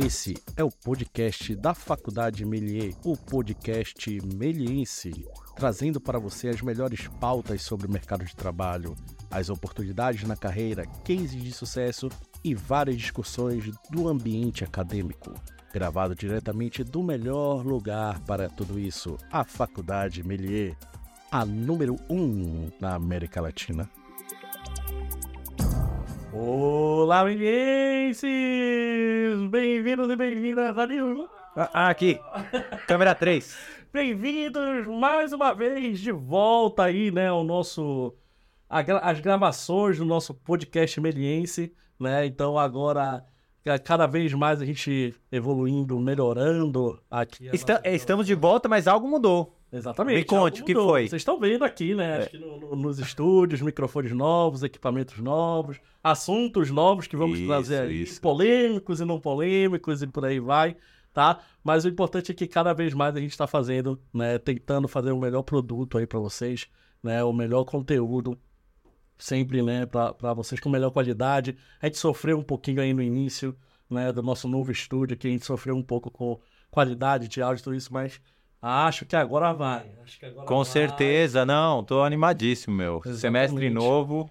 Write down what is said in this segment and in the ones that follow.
Esse é o podcast da Faculdade Melier, o podcast meliense, trazendo para você as melhores pautas sobre o mercado de trabalho, as oportunidades na carreira, cases de sucesso e várias discussões do ambiente acadêmico. Gravado diretamente do melhor lugar para tudo isso, a Faculdade Melier, a número 1 um na América Latina. Olá, melienses! Bem-vindos e bem-vindas a Ah, aqui. Câmera 3. Bem-vindos mais uma vez de volta aí, né, ao nosso as gravações do nosso podcast meliense, né? Então agora ca- cada vez mais a gente evoluindo, melhorando aqui. nossa- estamos de volta, mas algo mudou. Exatamente. Me conte, o que foi? Vocês estão vendo aqui, né? Acho que no- no- nos estúdios, microfones novos, equipamentos novos, assuntos novos que vamos Isso, trazer aí, isso. polêmicos e não polêmicos e por aí vai, tá? Mas o importante é que cada vez mais a gente está fazendo, né? Tentando fazer o melhor produto aí para vocês, né? O melhor conteúdo sempre, né, para vocês com melhor qualidade. A gente sofreu um pouquinho aí no início, né, do nosso novo estúdio, que a gente sofreu um pouco com qualidade de áudio e tudo isso, mas acho que agora vai. Acho que agora Com vai. certeza, não. Tô animadíssimo, meu. Exatamente. Semestre novo.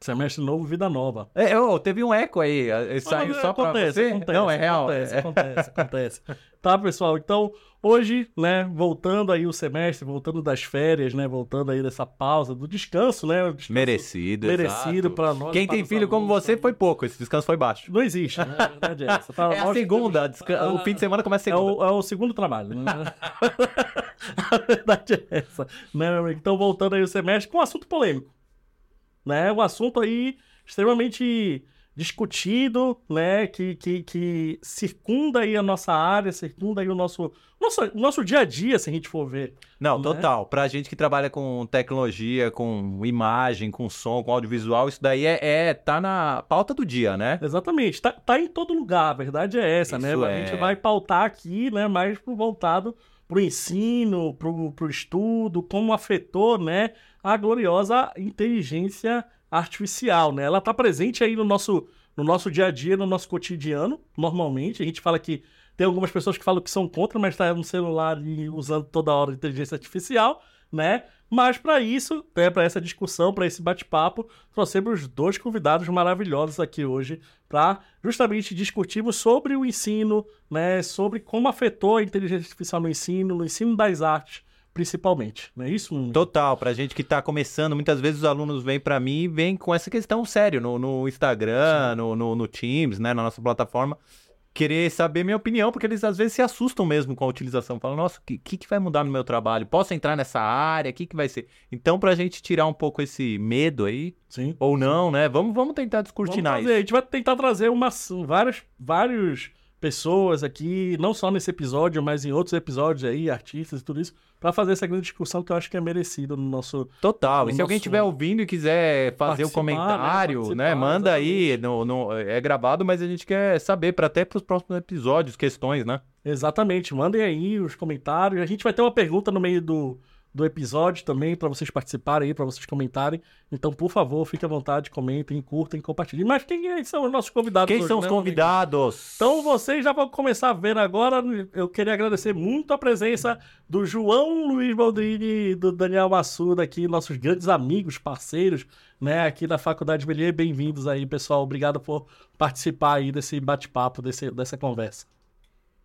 Semestre novo, vida nova. É, ô, teve um eco aí. eh, Saiu Mas só pra acontece, você? acontece, não, é real. Acontece, É. acontece, acontece. Tá, pessoal? Então, hoje, né, voltando aí o semestre, voltando das férias, né, voltando aí dessa pausa, do descanso, né? descanso Merecido, Merecido para nós. Quem tem filho como você para- foi pouco. Esse descanso foi baixo. Não existe, né? A verdade é essa. Para É a segunda. desca- O fim de semana começa a É segunda. o, é o segundo trabalho, né? a verdade é essa. Né? Então, voltando aí o semestre com um assunto polêmico. Né? Um assunto aí extremamente discutido, né? Que, que, que circunda aí a nossa área, circunda aí o nosso, nosso, nosso dia a dia, se a gente for ver. Não, né? total. Pra gente que trabalha com tecnologia, com imagem, com som, com audiovisual, isso daí é, é tá na pauta do dia, né? Exatamente. Tá, tá em todo lugar, a verdade é essa, né? Isso A é. gente vai pautar aqui, né, mais pro voltado pro ensino, pro, pro estudo, como afetou, né, a gloriosa inteligência artificial, né? Ela tá presente aí no nosso, no nosso dia a dia, no nosso cotidiano, normalmente. A gente fala que tem algumas pessoas que falam que são contra, mas tá no celular e usando toda hora inteligência artificial, né? Mas para isso, né, para essa discussão, para esse bate-papo, trouxemos dois convidados maravilhosos aqui hoje para justamente discutirmos sobre o ensino, né, sobre como afetou a inteligência artificial no ensino, no ensino das artes, principalmente. Não é isso? Total, pra gente que tá começando, muitas vezes os alunos vêm pra mim e vêm com essa questão sério no, no Instagram, no, no, no Teams, né, na nossa plataforma, querer saber minha opinião, porque eles às vezes se assustam mesmo com a utilização, falam, nossa, o que, que, que vai mudar no meu trabalho? Posso entrar nessa área? O que, que vai ser? Então, pra gente tirar um pouco esse medo aí, Sim. ou não, né, vamos, vamos tentar Vamos descortinar fazer, isso. A gente vai tentar trazer umas, várias, vários pessoas aqui, não só nesse episódio, mas em outros episódios aí, artistas e tudo isso, para fazer essa grande discussão que eu acho que é merecido no nosso Total. o E se alguém nosso- estiver ouvindo e quiser fazer o Participar, né? comentário, né, Participar, manda aí. No, no- é gravado, mas a gente quer saber para até para os próximos episódios, questões, né? Exatamente, mandem aí os comentários. A gente vai ter uma pergunta no meio do, do episódio também para vocês participarem aí, para vocês comentarem. Então, por favor, fiquem à vontade, comentem, curtem, compartilhem. Mas quem é- são os nossos convidados? Quem hoje, são os né, convidados? Então vocês já vão começar a ver agora. Eu queria agradecer muito a presença do João Luiz Baldini e do Daniel Massuda aqui, nossos grandes amigos, parceiros, né, aqui da Faculdade Belier. Bem-vindos aí, pessoal. Obrigado por participar aí desse bate-papo, desse, dessa conversa.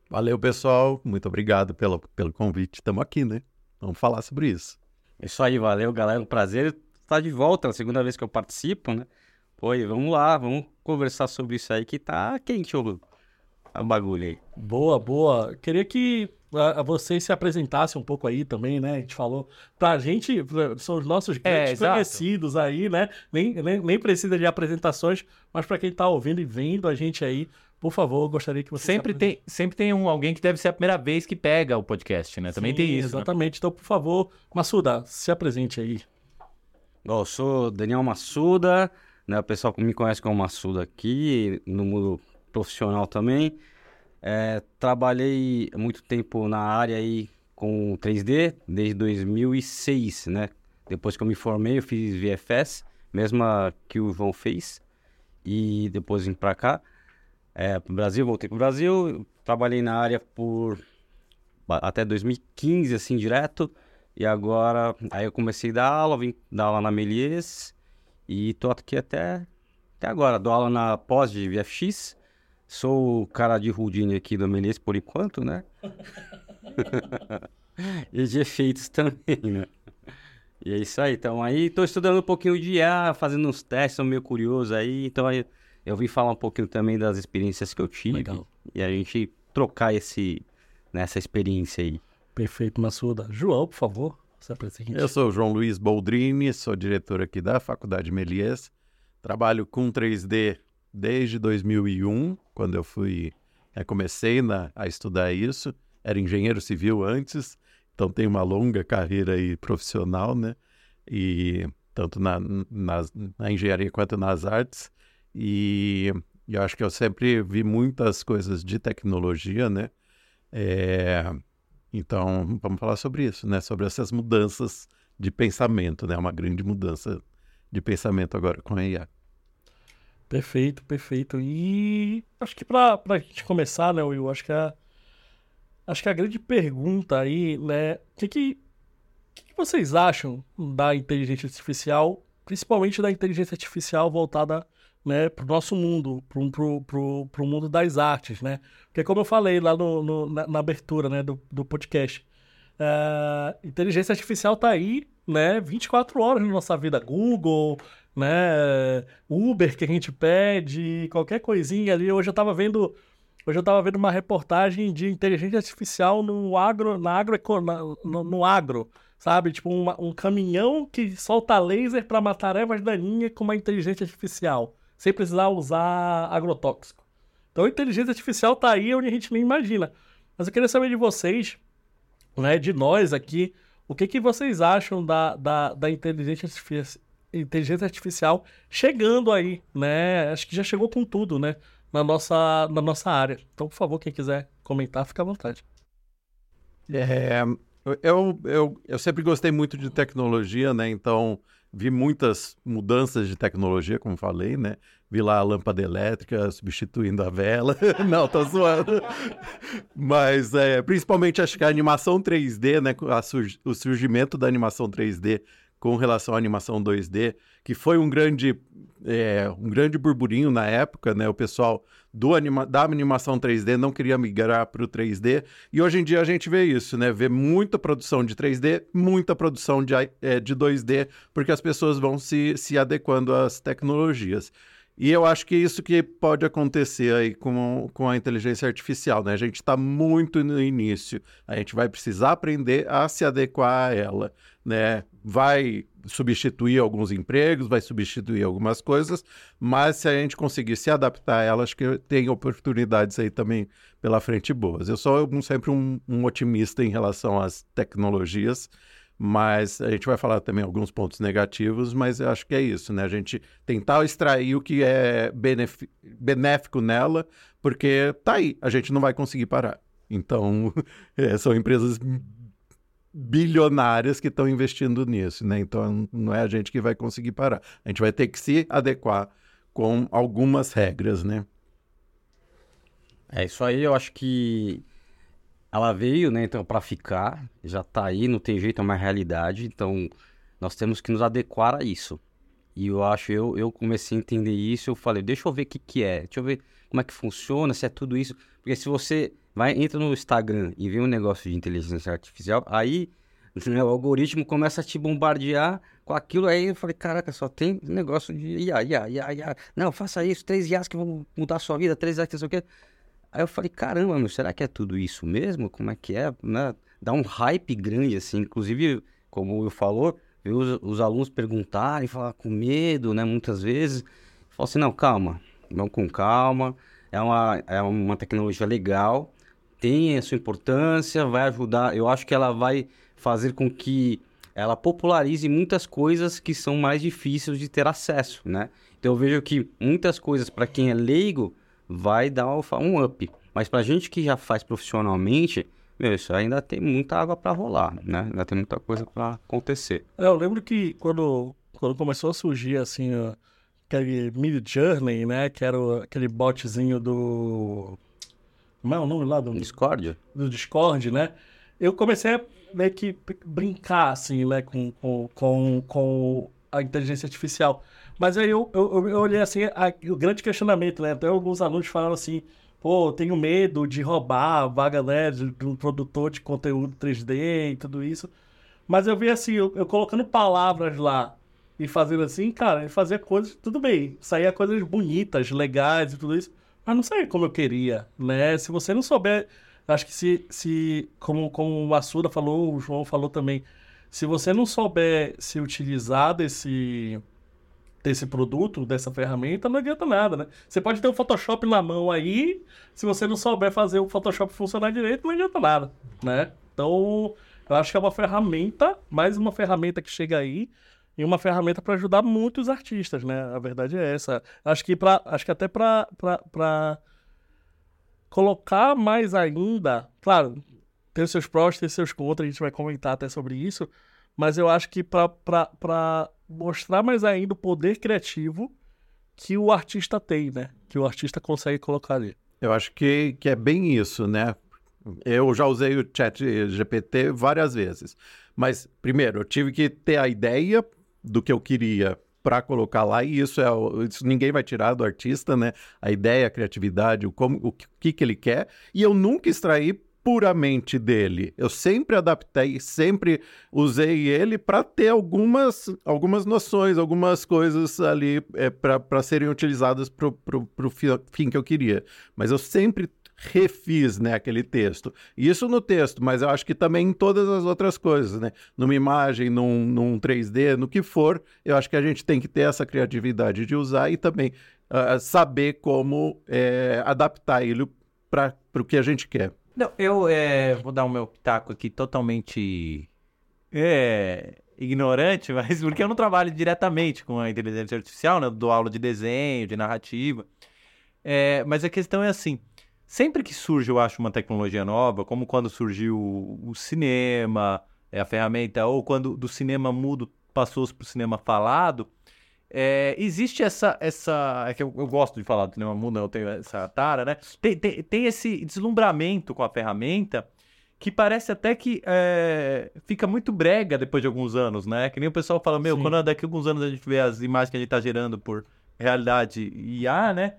Valeu, pessoal. Muito obrigado pelo, pelo convite. Estamos aqui, né? Vamos falar sobre isso. É Isso aí, valeu, galera. Um prazer estar de volta, é a segunda vez que eu participo, né? Pô, e vamos lá, vamos conversar sobre isso aí que tá quente o, o bagulho aí. Boa, boa. Queria que ah, vocês se apresentassem um pouco aí também, né? A gente falou. Pra gente, são os nossos grandes exato. conhecidos aí, né? Nem, nem, nem precisa de apresentações, mas pra quem tá ouvindo e vendo a gente aí, por favor, gostaria que vocês se Sempre tem, sempre tem um, alguém que deve ser a primeira vez que pega o podcast, né? Também Sim, tem isso. né? Exatamente. Então, por favor, Massuda, se apresente aí. Bom, eu sou Daniel Massuda, né? O pessoal me conhece como Massuda aqui, no mundo profissional também. É, trabalhei muito tempo na área aí com 3D, desde 2006, né? Depois que eu me formei, eu fiz VFS, mesma que o João fez, e depois vim pra cá. É, pro Brasil, voltei pro Brasil, trabalhei na área por até 2015, assim, direto. E agora, aí eu comecei a dar aula, vim dar aula na Melies e tô aqui até, até agora. Dou aula na pós de VFX. Sou o cara de Houdini aqui do Melies por enquanto, né? e de efeitos também, né? E é isso aí. Então aí tô estudando um pouquinho de IA, fazendo uns testes, sou meio curioso aí. Então aí eu vim falar um pouquinho também das experiências que eu tive. Legal. E a gente trocar esse, nessa experiência aí. Perfeito, Massuda. João, por favor, se apresente. Eu sou o João Luiz Boldrini, sou diretor aqui da Faculdade Melies. Trabalho com 3D desde 2001, quando eu fui, eh, comecei na- a estudar isso. Era engenheiro civil antes, então tenho uma longa carreira aí profissional, né? E tanto na, nas- na engenharia quanto nas artes. E eu acho que eu sempre vi muitas coisas de tecnologia, né? É, então, vamos falar sobre isso, né? Sobre essas mudanças de pensamento, né? Uma grande mudança de pensamento agora com a IA. Perfeito, perfeito. E acho que pra, pra gente começar, né, Will, acho que a, acho que a grande pergunta aí, né, o que, que que vocês acham da inteligência artificial, principalmente da inteligência artificial voltada, né, pro nosso mundo, pro, pro mundo das artes, né? Porque como eu falei lá no, no- na, na abertura, né, do, do podcast, é, inteligência artificial tá aí, né, 24 horas na nossa vida. Google, né, Uber que a gente pede, qualquer coisinha ali. Hoje eu tava vendo, hoje eu tava vendo uma reportagem de inteligência artificial no agro, na agro, no, no agro, sabe? Tipo uma- um caminhão que solta laser para matar ervas daninhas com uma inteligência artificial, sem precisar usar agrotóxico. Então a inteligência artificial tá aí onde a gente nem imagina. Mas eu queria saber de vocês, né, de nós aqui, o que, que vocês acham da, da, da inteligência, artifici- inteligência artificial chegando aí, né? Acho que já chegou com tudo, né? Na nossa, na nossa área. Então, por favor, quem quiser comentar, fica à vontade. É, eu, eu, eu sempre gostei muito de tecnologia, né? Então, vi muitas mudanças de tecnologia, como falei, né? Vi lá a lâmpada elétrica substituindo a vela. Não, tô zoando. Mas, é, principalmente, acho que a animação 3D, né? o surgimento da animação 3D com relação à animação 2D, que foi um grande, é, um grande burburinho na época, né? O pessoal do anima da animação 3D não queria migrar para o 3D, e hoje em dia a gente vê isso, né? Vê muita produção de 3D, muita produção de, eh, de 2D, porque as pessoas vão se, se adequando às tecnologias. E eu acho que isso que pode acontecer aí com, com a inteligência artificial, né? A gente está muito no início, a gente vai precisar aprender a se adequar a ela, né? Vai substituir alguns empregos, vai substituir algumas coisas, mas se a gente conseguir se adaptar a ela, acho que tem oportunidades aí também pela frente boas. Eu sou sempre um, um otimista em relação às tecnologias, mas a gente vai falar também alguns pontos negativos, mas eu acho que é isso, né? A gente tentar extrair o que é benéfico nela, porque tá aí, a gente não vai conseguir parar. Então, é, são empresas bilionárias que estão investindo nisso, né? Então, não é a gente que vai conseguir parar. A gente vai ter que se adequar com algumas regras, né? É isso aí, eu acho que ela veio, né, então, para ficar, já tá aí, não tem jeito, é uma realidade, então nós temos que nos adequar a isso. E eu acho, eu, eu comecei a entender isso, eu falei, deixa eu ver o que que é, deixa eu ver como é que funciona, se é tudo isso, porque se você vai, entra no Instagram e vê um negócio de inteligência artificial, aí né, o algoritmo começa a te bombardear com aquilo, aí eu falei, caraca, só tem negócio de IA, IA, IA, IA, não, faça isso, três IAs que vão mudar a sua vida, três IAs que não sei o quê. Aí eu falei, caramba, meu, será que é tudo isso mesmo? Como é que é? Né? Dá um hype grande, assim. Inclusive, como Will falou, ver os, os alunos perguntarem, falar com medo, né? Muitas vezes. Falei assim, não, calma. Vamos com calma. É uma, é uma tecnologia legal. Tem a sua importância, vai ajudar. Eu acho que ela vai fazer com que ela popularize muitas coisas que são mais difíceis de ter acesso, né? Então eu vejo que muitas coisas para quem é leigo vai dar um up. Mas pra gente que já faz profissionalmente, meu, isso ainda tem muita água pra rolar, né? Ainda tem muita coisa pra acontecer. É, Eu lembro que quando, quando começou a surgir, assim, aquele Mid Journey, né? Que era aquele botzinho do. Como é o nome lá do, Discord? do Discord, né? Eu comecei a meio que brincar, assim, né? Com, com, com, com a inteligência artificial. Mas aí eu, eu, eu olhei assim, a- o grande questionamento, né? Até alguns alunos falaram assim, pô, eu tenho medo de roubar a vaga, né? De, de um produtor de conteúdo 3D e tudo isso. Mas eu vi assim, eu, eu colocando palavras lá e fazendo assim, cara, ele fazia coisas, tudo bem, saía coisas bonitas, legais e tudo isso, mas não saía como eu queria, né? Se você não souber, acho que se, se como, como o Assuda falou, o João falou também, se você não souber se utilizar desse, desse produto, dessa ferramenta, não adianta nada, né? Você pode ter o Photoshop na mão aí, se você não souber fazer o Photoshop funcionar direito, não adianta nada, né? Então, eu acho que é uma ferramenta, mais uma ferramenta que chega aí, e uma ferramenta para ajudar muitos artistas, né? A verdade é essa. Acho que para, acho que até para colocar mais ainda, claro, tem seus prós, tem seus contras, a gente vai comentar até sobre isso, mas eu acho que para mostrar mais ainda o poder criativo que o artista tem, né? Que o artista consegue colocar ali. Eu acho que, que é bem isso, né? Eu já usei o chat GPT várias vezes. Mas, primeiro, eu tive que ter a ideia do que eu queria para colocar lá, e isso é isso ninguém vai tirar do artista, né? A ideia, a criatividade, o, como, o que, que ele quer. E eu nunca extraí puramente dele. Eu sempre adaptei, sempre usei ele para ter algumas, algumas noções, algumas coisas ali é, para serem utilizadas para o fim que eu queria. Mas eu sempre refiz né, aquele texto. Isso no texto, mas eu acho que também em todas as outras coisas, né? Numa imagem, num, num 3D, no que for, eu acho que a gente tem que ter essa criatividade de usar e também ah, saber como eh, adaptar ele para o que a gente quer. Não, eu é, vou dar o meu pitaco aqui totalmente é, ignorante, mas porque eu não trabalho diretamente com a inteligência artificial, né? Eu dou aula de desenho, de narrativa. É, mas a questão é assim: sempre que surge, eu acho, uma tecnologia nova, como quando surgiu o cinema, é, a ferramenta, ou quando do cinema mudo passou para o cinema falado, é, existe essa. essa é que eu, eu gosto de falar do cinema mudo, eu tenho essa tara, né? Tem, tem, tem esse deslumbramento com a ferramenta que parece até que é, fica muito brega depois de alguns anos, né? Que nem o pessoal fala, meu, Sim. quando daqui a alguns anos a gente vê as imagens que a gente tá gerando por realidade IA, né?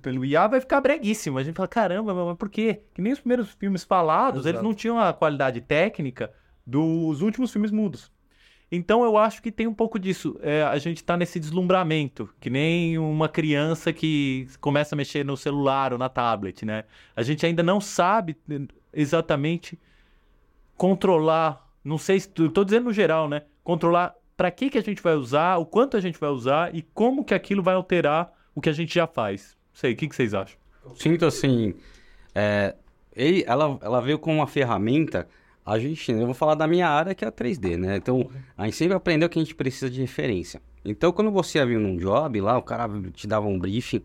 Pelo IA vai ficar breguíssimo. A gente fala, caramba, mas por quê? Que nem os primeiros filmes falados, eles Exato. não tinham a qualidade técnica dos últimos filmes mudos. Então eu acho que tem um pouco disso. É, a gente tá nesse deslumbramento, que nem uma criança que começa a mexer no celular ou na tablet, né? A gente ainda não sabe exatamente controlar, não sei se tô dizendo no geral, né? Controlar para que que a gente vai usar, o quanto a gente vai usar e como que aquilo vai alterar o que a gente já faz. Sei, o que que vocês acham? Sinto assim, é, ele, ela, ela veio com uma ferramenta, a gente, eu vou falar da minha área que é a 3D, né? Então, a gente sempre aprendeu que a gente precisa de referência. Então, quando você ia vir num job lá, o cara te dava um briefing,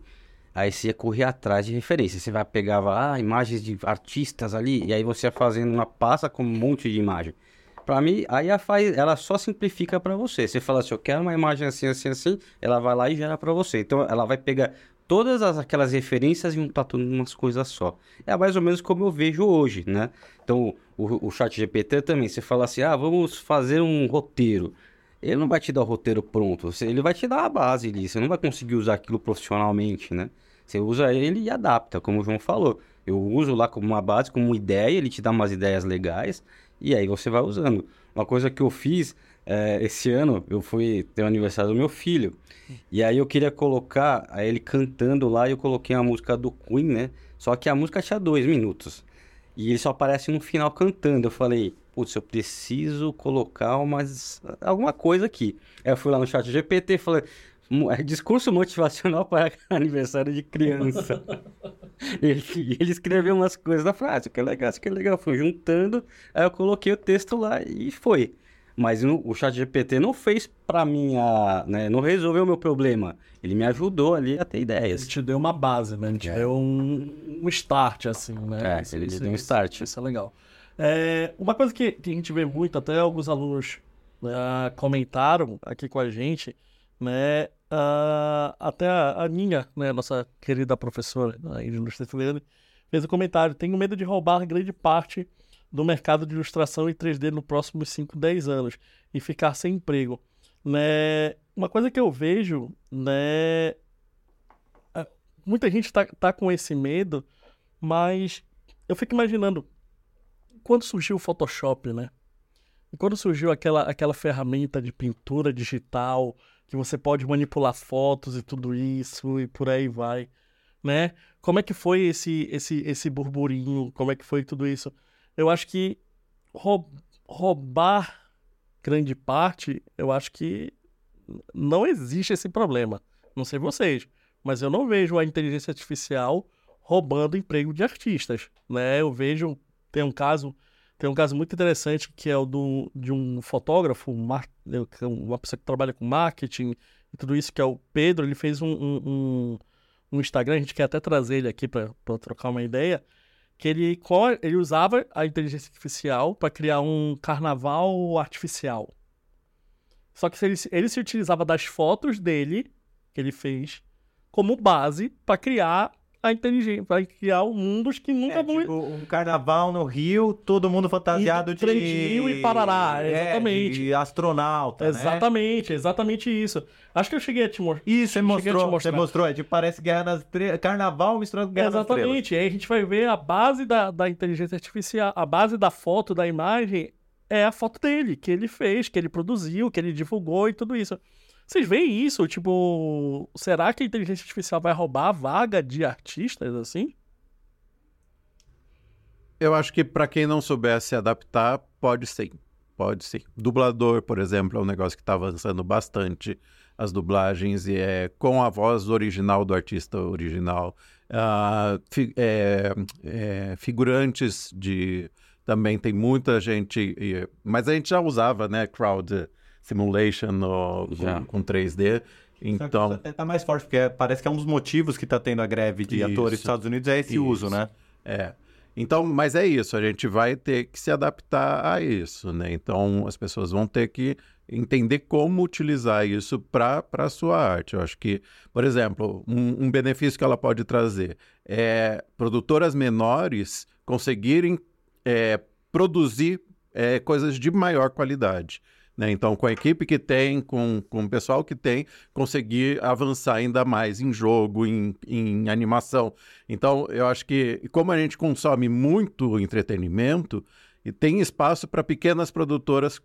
aí você ia correr atrás de referência. Você vai pegava ah, imagens de artistas ali, e aí você ia fazendo uma pasta com um monte de imagem. Pra mim, aí ela, faz, ela só simplifica pra você. Você fala assim, eu quero uma imagem assim, assim, assim, ela vai lá e gera pra você. Então, ela vai pegar todas as- aquelas referências e juntar tudo em umas coisas só. É mais ou menos como eu vejo hoje, né? Então, o, o chat GPT também, você fala assim, ah, vamos fazer um roteiro. Ele não vai te dar o roteiro pronto, ele vai te dar a base ali, você não vai conseguir usar aquilo profissionalmente, né? Você usa ele e adapta, como o João falou. Eu uso lá como uma base, como uma ideia, ele te dá umas ideias legais, e aí você vai usando. Uma coisa que eu fiz eh, esse ano, eu fui ter o aniversário do meu filho, e aí eu queria colocar aí ele cantando lá e eu coloquei a música do Queen, né? Só que a música tinha dois minutos. E ele só aparece no final cantando. Eu falei, putz, eu preciso colocar umas, alguma coisa aqui. Aí eu fui lá no chat GPT e falei, "Mu- é discurso motivacional para aniversário de criança. ele, ele escreveu umas coisas da frase, que é legal, que é legal. Fui juntando, aí eu coloquei o texto lá e foi. Mas o chat GPT não fez pra mim, a, né, não resolveu o meu problema. Ele me ajudou ali a ter Ele ideias. te deu uma base, né? Ele te É. deu um, um start, assim, né? É, ele deu um start. Isso é legal. É, uma coisa que, que a gente vê muito, até alguns alunos né, comentaram aqui com a gente, né? ah, até a, a minha, né, nossa querida professora aí de ilustração, fez um comentário. Tenho medo de roubar grande parte do mercado de ilustração e 3D nos próximos 5, 10 anos e ficar sem emprego. Né? Uma coisa que eu vejo, né? é, Muita gente tá, tá com esse medo, mas eu fico imaginando quando surgiu o Photoshop, né? E quando surgiu aquela, aquela ferramenta de pintura digital, que você pode manipular fotos e tudo isso, e por aí vai, né? Como é que foi esse, esse, esse burburinho? Como é que foi tudo isso? Eu acho que rou- roubar grande parte, eu acho que não existe esse problema. Não sei vocês, mas eu não vejo a inteligência artificial roubando emprego de artistas, né? Eu vejo tem um caso tem um caso muito interessante que é o do, de um fotógrafo, mar- uma pessoa que trabalha com marketing e tudo isso, que é o Pedro. Ele fez um, um, um- um Instagram, a gente quer até trazer ele aqui para trocar uma ideia, que ele, ele usava a inteligência artificial para criar um carnaval artificial. Só que ele, ele se utilizava das fotos dele, que ele fez, como base para criar a inteligência, para criar mundos que nunca É, vão tipo, um carnaval no Rio, todo mundo fantasiado E de... Rio e Parará, É, exatamente. de astronauta, né? Exatamente, exatamente isso. Acho que eu cheguei a te mostrar. Isso, você Cheguei a te mostrou, você mostrar. mostrou, é, tipo, parece Guerra nas Estrelas, Carnaval misturado com Guerra nas Estrelas. Exatamente. E aí a gente vai ver a base da, da inteligência artificial, a base da foto, da imagem, é a foto dele, que ele fez, que ele produziu, que ele divulgou e tudo isso. Vocês veem isso? Tipo, será que a inteligência artificial vai roubar a vaga de artistas assim? Eu acho que para quem não souber se adaptar, pode sim. Pode sim. Dublador, por exemplo, é um negócio que está avançando bastante as dublagens e é com a voz original do artista original. Ah, fi- é, é, figurantes de também tem muita gente, mas a gente já usava, né, crowd simulation no- com, com 3D. Então, Até tá mais forte, porque parece que é um dos motivos que tá tendo a greve de Isso. atores dos Estados Unidos é esse Isso. uso, né? É. Então, mas é isso, a gente vai ter que se adaptar a isso, né? Então, as pessoas vão ter que entender como utilizar isso para a sua arte. Eu acho que, por exemplo, um, um benefício que ela pode trazer é produtoras menores conseguirem é, produzir é, coisas de maior qualidade. Né? Então, com a equipe que tem, com, com o pessoal que tem, conseguir avançar ainda mais em jogo, em, em animação. Então, eu acho que, como a gente consome muito entretenimento, e tem espaço para pequenas produtoras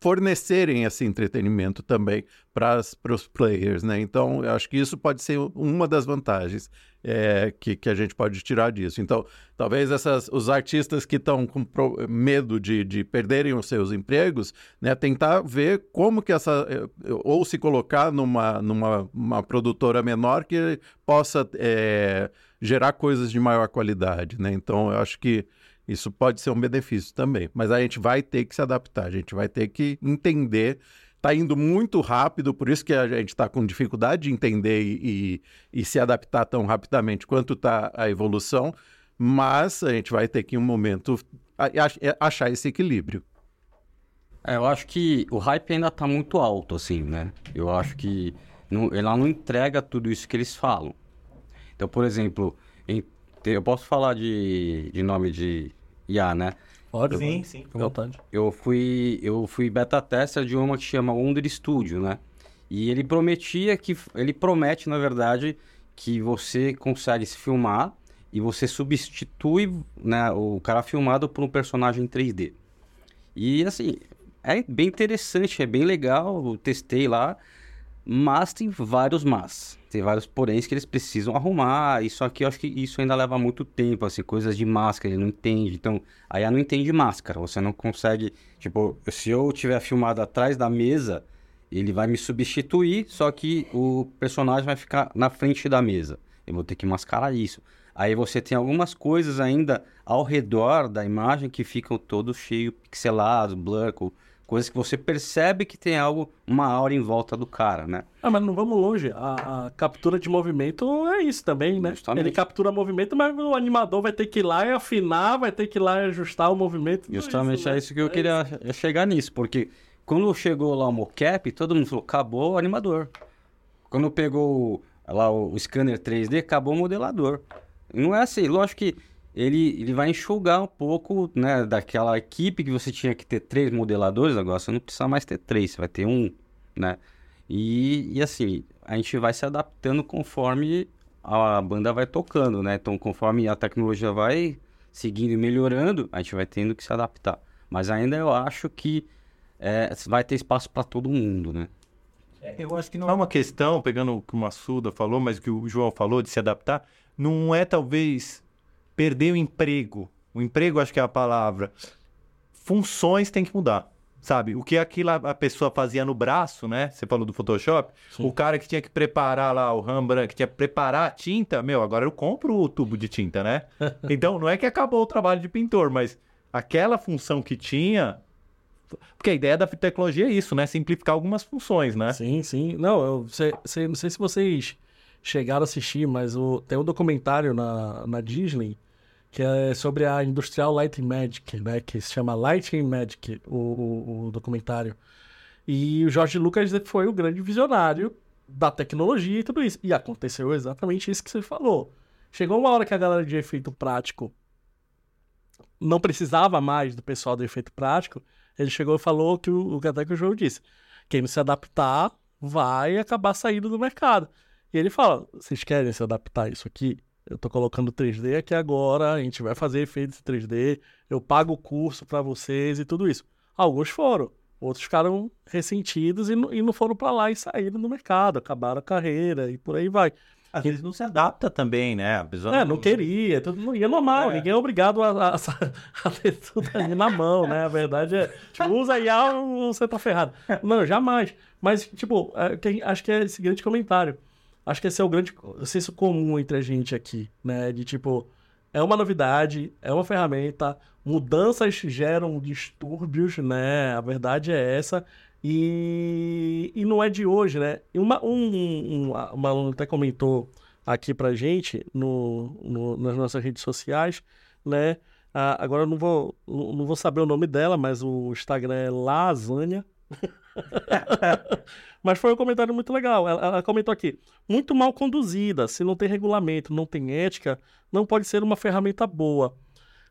fornecerem esse entretenimento também para os players, né? Então, eu acho que isso pode ser uma das vantagens é, que, que a gente pode tirar disso. Então, talvez essas, os artistas que estão com pro- medo de, de perderem os seus empregos, né? Tentar ver como que essa... eh, Ou se colocar numa, numa uma produtora menor que possa é, gerar coisas de maior qualidade, né? Então, eu acho que isso pode ser um benefício também, mas a gente vai ter que se adaptar, a gente vai ter que entender. Está indo muito rápido, por isso que a gente está com dificuldade de entender e, e, e se adaptar tão rapidamente quanto está a evolução, mas a gente vai ter que, em um momento, a- achar esse equilíbrio. É, eu acho que o hype ainda tá muito alto, assim, né? Eu acho que não, ela não entrega tudo isso que eles falam. Então, por exemplo, em- eu posso falar de, de nome de IA, né? Pode? Sim, sim. Fica à vontade. Eu fui, eu fui beta tester de uma que chama Wonder Studio, né? E ele prometia que, ele promete, na verdade, que você consegue se filmar e você substitui né, o cara filmado por um personagem 3D. E assim, é bem interessante, é bem legal, eu testei lá, mas tem vários mas. Tem vários poréns que eles precisam arrumar. Isso aqui eu acho que isso ainda leva muito tempo, assim, coisas de máscara, ele não entende. Então, a IA não entende máscara. Você não consegue. Tipo, se eu tiver filmado atrás da mesa, ele vai me substituir, só que o personagem vai ficar na frente da mesa. Eu vou ter que mascarar isso. Aí você tem algumas coisas ainda ao redor da imagem que ficam todos cheios, pixelados, blur, coisas que você percebe que tem algo, uma aura em volta do cara, né? Ah, mas não vamos longe. A, a captura de movimento é isso também, né? Justamente. Ele captura movimento, mas o animador vai ter que ir lá e afinar, vai ter que ir lá e ajustar o movimento. tudo Justamente é né? isso que eu É queria chegar nisso, porque quando chegou lá o mocap, todo mundo falou, acabou o animador. Quando pegou lá o, o scanner 3D, acabou o modelador. Não é assim, lógico que ele, ele vai enxugar um pouco, né, daquela equipe que você tinha que ter três modeladores, agora você não precisa mais ter três, você vai ter um, né? E, e assim, a gente vai se adaptando conforme a banda vai tocando, né? Então, conforme a tecnologia vai seguindo e melhorando, a gente vai tendo que se adaptar. Mas ainda eu acho que é, vai ter espaço para todo mundo, né? Eu acho que não é uma questão, pegando o que o Massuda falou, mas o que o João falou de se adaptar, não é talvez perder o emprego. O emprego acho que é a palavra. Funções tem que mudar. Sabe, o que aquilo a pessoa fazia no braço, né? Você falou do Photoshop. Sim. O cara que tinha que preparar lá o Rembrandt, que tinha que preparar a tinta, meu, agora eu compro o tubo de tinta, né? então, não é que acabou o trabalho de pintor, mas aquela função que tinha. Porque a ideia da tecnologia é isso, né? Simplificar algumas funções, né? Sim, sim. Não, eu sei, sei, não sei se vocês chegaram a assistir, mas o, tem um documentário na, na Disney que é sobre a Industrial Lighting Magic, né? Que se chama Lighting Magic, o, o, o documentário. E o Jorge Lucas foi o grande visionário da tecnologia e tudo isso. E aconteceu exatamente isso que você falou. Chegou uma hora que a galera de efeito prático não precisava mais do pessoal do efeito prático. Ele chegou e falou que o, o que até que o João disse. Quem não se adaptar vai acabar saindo do mercado. E ele fala: vocês querem se adaptar a isso aqui? Eu tô colocando 3D aqui agora, a gente vai fazer efeitos em 3D, eu pago o curso para vocês e tudo isso. Alguns foram, outros ficaram ressentidos e, e não foram para lá e saíram do mercado, acabaram a carreira e por aí vai. Às vezes não se adapta também, né? A pessoa é, não, queria, tudo não ia normal, é. ninguém é obrigado a, a, a, ter tudo ali na mão, né? A verdade é, tipo, usa IA você tá ferrado. Não, jamais. Mas, tipo, é, acho que é esse grande comentário. Acho que esse é o grande senso comum entre a gente aqui, né? De tipo, é uma novidade, é uma ferramenta, mudanças geram distúrbios, né? A verdade é essa. E, e não é de hoje, né? Uma, um, um, uma aluna até comentou aqui pra gente no, no, nas nossas redes sociais, né? Ah, agora eu não vou, não vou saber o nome dela, mas o Instagram é Lasanha. Mas foi um comentário muito legal. Ela, ela, comentou aqui: muito mal conduzida, se não tem regulamento, não tem ética, não pode ser uma ferramenta boa.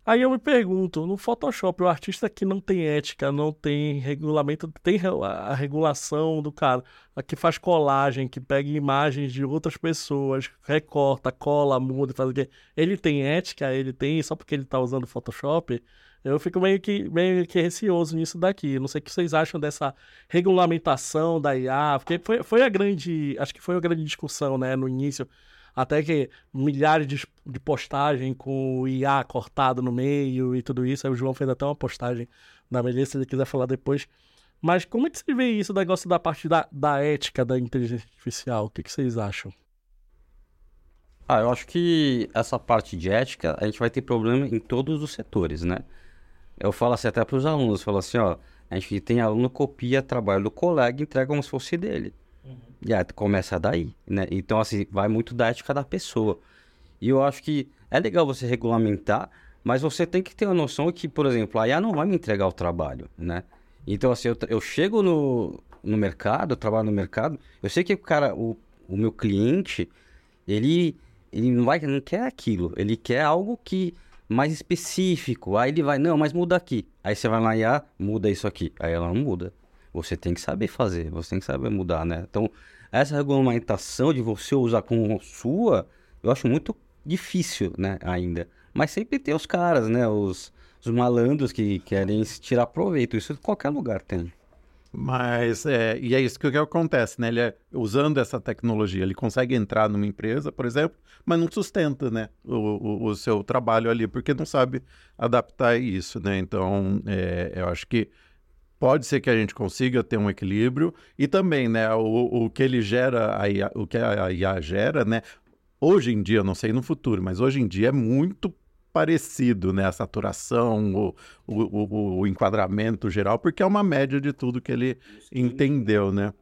Aí eu me pergunto, no Photoshop, o artista que não tem ética, não tem regulamento, tem a regulação do cara, que faz colagem, que pega imagens de outras pessoas, recorta, cola, muda, faz o quê? Ele tem ética, ele tem, só porque ele está usando Photoshop, eu fico meio que, meio que receoso nisso daqui. Não sei o que vocês acham dessa regulamentação da IA, porque foi, foi a grande, acho que foi a grande discussão, né, no início, até que milhares de, de postagem com o IA cortado no meio e tudo isso. Aí o João fez até uma postagem na Melissa, se ele quiser falar depois. Mas como é que você vê isso, o negócio da parte da, da ética da inteligência artificial? O que, que vocês acham? Ah, eu acho que essa parte de ética, a gente vai ter problema em todos os setores, né? Eu falo assim até para os alunos, falo assim, ó, a gente tem aluno copia trabalho do colega e entrega como se fosse dele. Uhum. E aí começa daí, né? Então, assim, vai muito da ética da pessoa. E eu acho que é legal você regulamentar, mas você tem que ter a noção que, por exemplo, a IA não vai me entregar o trabalho, né? Então, assim, eu, eu chego no, no mercado, eu trabalho no mercado, eu sei que o cara, o, o meu cliente, ele, ele não, vai, não quer aquilo, ele quer algo que mais específico. Aí ele vai, não, mas muda aqui. Aí você vai lá e ah, muda isso aqui. Aí ela não muda. Você tem que saber fazer, você tem que saber mudar, né? Então, essa regulamentação de você usar como sua, eu acho muito difícil, né, ainda. Mas sempre tem os caras, né, os, os malandros que querem tirar proveito. Isso em qualquer lugar tem. Mas, é, e é isso que, que acontece, né? Ele é, usando essa tecnologia, ele consegue entrar numa empresa, por exemplo, mas não sustenta, né, o, o, o seu trabalho ali, porque não sabe adaptar isso, né? Então, é, eu acho que pode ser que a gente consiga ter um equilíbrio e também, né, o, o que ele gera, IA, o que a IA gera, né, hoje em dia, não sei no futuro, mas hoje em dia é muito parecido, né? A saturação, o, o, o, o enquadramento geral, porque é uma média de tudo que ele entendeu, né?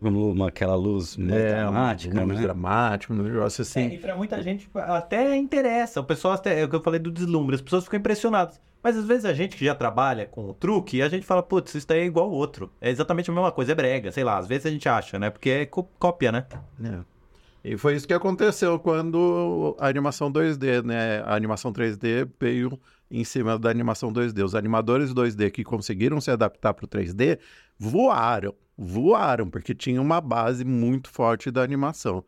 Uma, aquela luz é, dramática, uma, luz dramática, um negócio assim. É, e pra muita gente até interessa. O pessoal, até, é o que eu falei do deslumbre, as pessoas ficam impressionadas. Mas às vezes a gente que já trabalha com o truque, a gente fala, putz, isso daí é igual ao outro. É exatamente a mesma coisa, é brega, sei lá. Às vezes a gente acha, né? Porque é có- cópia, né? É. E foi isso que aconteceu quando a animação 2D, né? A animação 3D veio em cima da animação 2D. Os animadores 2D que conseguiram se adaptar para o 3D voaram, voaram, porque tinha uma base muito forte da animação.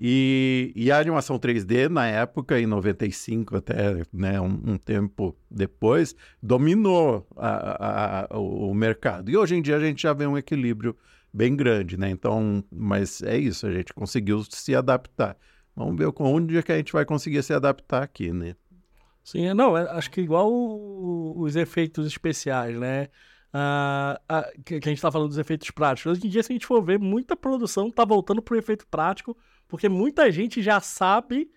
E, e a animação 3D, na época, em 95, até né, um, um tempo depois, dominou a- a- a- o mercado. E hoje em dia a gente já vê um equilíbrio bem grande, né? Então, mas é isso, a gente conseguiu se adaptar. Vamos ver onde é que a gente vai conseguir se adaptar aqui, né? Sim, é- não, é- acho que igual o- os efeitos especiais, né? Ah, que, a gente tá falando dos efeitos práticos. Hoje em dia, se a gente for ver, muita produção tá voltando pro efeito prático, porque muita gente já sabe,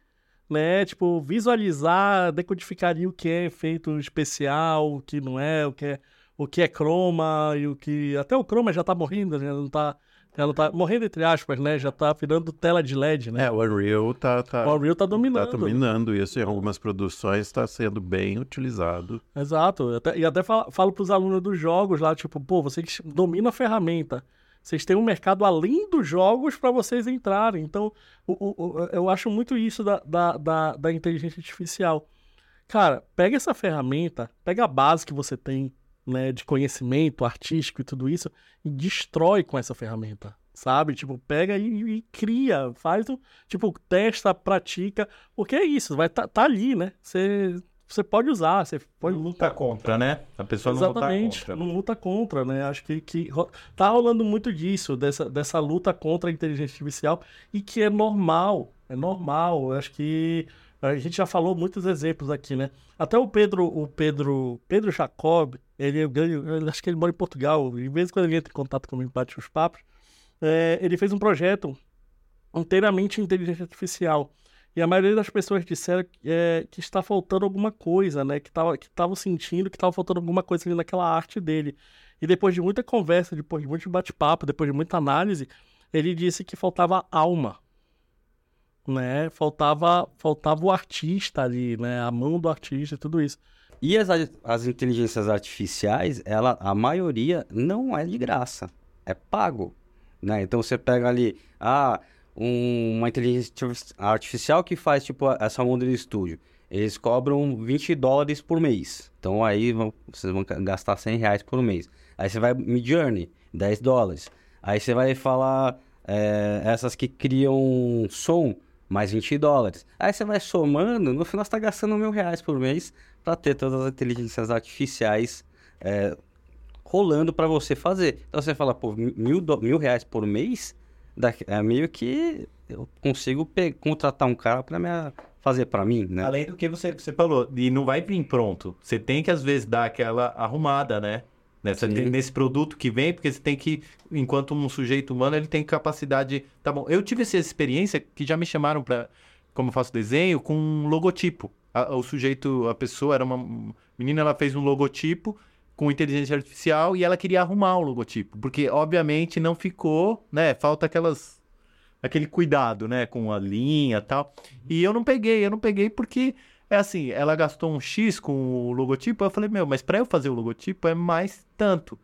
né? Tipo, visualizar, decodificaria o que é efeito especial, o que não é, o que é, o que é croma e o que. Até o croma já tá morrendo, né? Não tá. Já não tá morrendo entre aspas, né? Já tá virando tela de LED, né? É, o Unreal tá, tá, O Unreal tá tá dominando. dominando isso em algumas produções, está sendo bem utilizado. Exato. Até- e até falo, falo para os alunos dos jogos lá, tipo, pô, vocês dominam a ferramenta. Vocês têm um mercado além dos jogos para vocês entrarem. Então, o- o- o- eu acho muito isso da, da, da, da inteligência artificial. Cara, pega essa ferramenta, pega a base que você tem, né, de conhecimento artístico e tudo isso, e destrói com essa ferramenta. Sabe? Tipo, pega e, e cria, faz o. Tipo, testa, pratica. Porque é isso, vai tá, tá ali, né? Você, você pode usar, você pode Não luta contra, né? A pessoa não luta Exatamente, contra. não luta contra, né? Acho que, que tá rolando muito disso, dessa, dessa luta contra a inteligência artificial, e que é normal, é normal. Eu Acho que a gente já falou muitos exemplos aqui, né? Até o Pedro, o Pedro, Pedro Jacob, ele acho que ele mora em Portugal, vez em quando ele entra em contato comigo, bate os papos, é, ele fez um projeto inteiramente em inteligência artificial. E a maioria das pessoas disseram é, que está faltando alguma coisa, né? Que estavam que estavam sentindo que estava faltando alguma coisa ali naquela arte dele. E depois de muita conversa, depois de muito bate-papo, depois de muita análise, ele disse que faltava alma. Né? Faltava, faltava o artista ali, né? A mão do artista e tudo isso. E as, as inteligências artificiais, ela, a maioria não é de graça, é pago, né? Então você pega ali, ah, um- uma inteligência artificial que faz tipo essa Model Studio, eles cobram 20 dólares por mês. Então aí vão, vocês vão gastar 100 reais por mês. Aí você vai Midjourney, 10 dólares. Aí você vai falar é, essas que criam som, mais 20 dólares. Aí você vai somando, no final você está gastando mil reais por mês para ter todas as inteligências artificiais é, rolando para você fazer. Então você fala, pô, mil, mil reais por mês, é meio que eu consigo contratar um cara para me fazer para mim, né? Além do que você, você falou, e não vai vir pronto. Você tem que, às vezes, dar aquela arrumada, né? Nessa, nesse produto que vem, porque você tem que, enquanto um sujeito humano, ele tem capacidade. Tá bom, eu tive essa experiência que já me chamaram para, como eu faço desenho, com um logotipo. A- o sujeito, a pessoa era uma menina, ela fez um logotipo com inteligência artificial e ela queria arrumar o logotipo, porque obviamente não ficou, né? Falta aquelas aquele cuidado, né, com a linha e tal. E eu não peguei, eu não peguei porque é assim, ela gastou um X com o logotipo, eu falei, meu, mas para eu fazer o logotipo é mais tanto.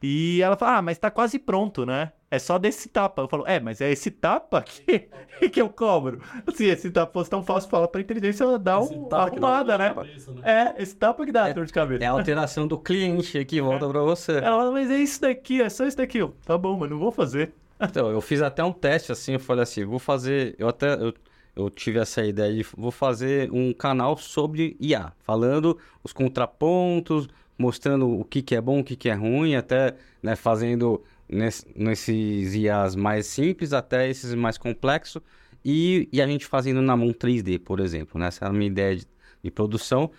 E ela falou, ah, mas tá quase pronto, né? É só desse tapa. Eu falo, é, mas é esse tapa que, que eu cobro. Assim, esse tapa fosse tão fácil, fala pra inteligência dar uma dá arrumada, né? cabeça, né? É, esse tapa que dá dor de cabeça. É a alteração do cliente que volta para você. Ela fala, mas é isso daqui, é só isso daqui. Eu, tá bom, mas não vou fazer. Então, eu fiz até um teste assim, eu falei assim, vou fazer, eu até eu, eu tive essa ideia de vou fazer um canal sobre IA, falando os contrapontos, mostrando o que que é bom, o que que é ruim, até né, fazendo ness- nesses IAs mais simples até esses mais complexos e, e a gente fazendo na mão 3D, por exemplo, né? Essa era a minha ideia de, de produção.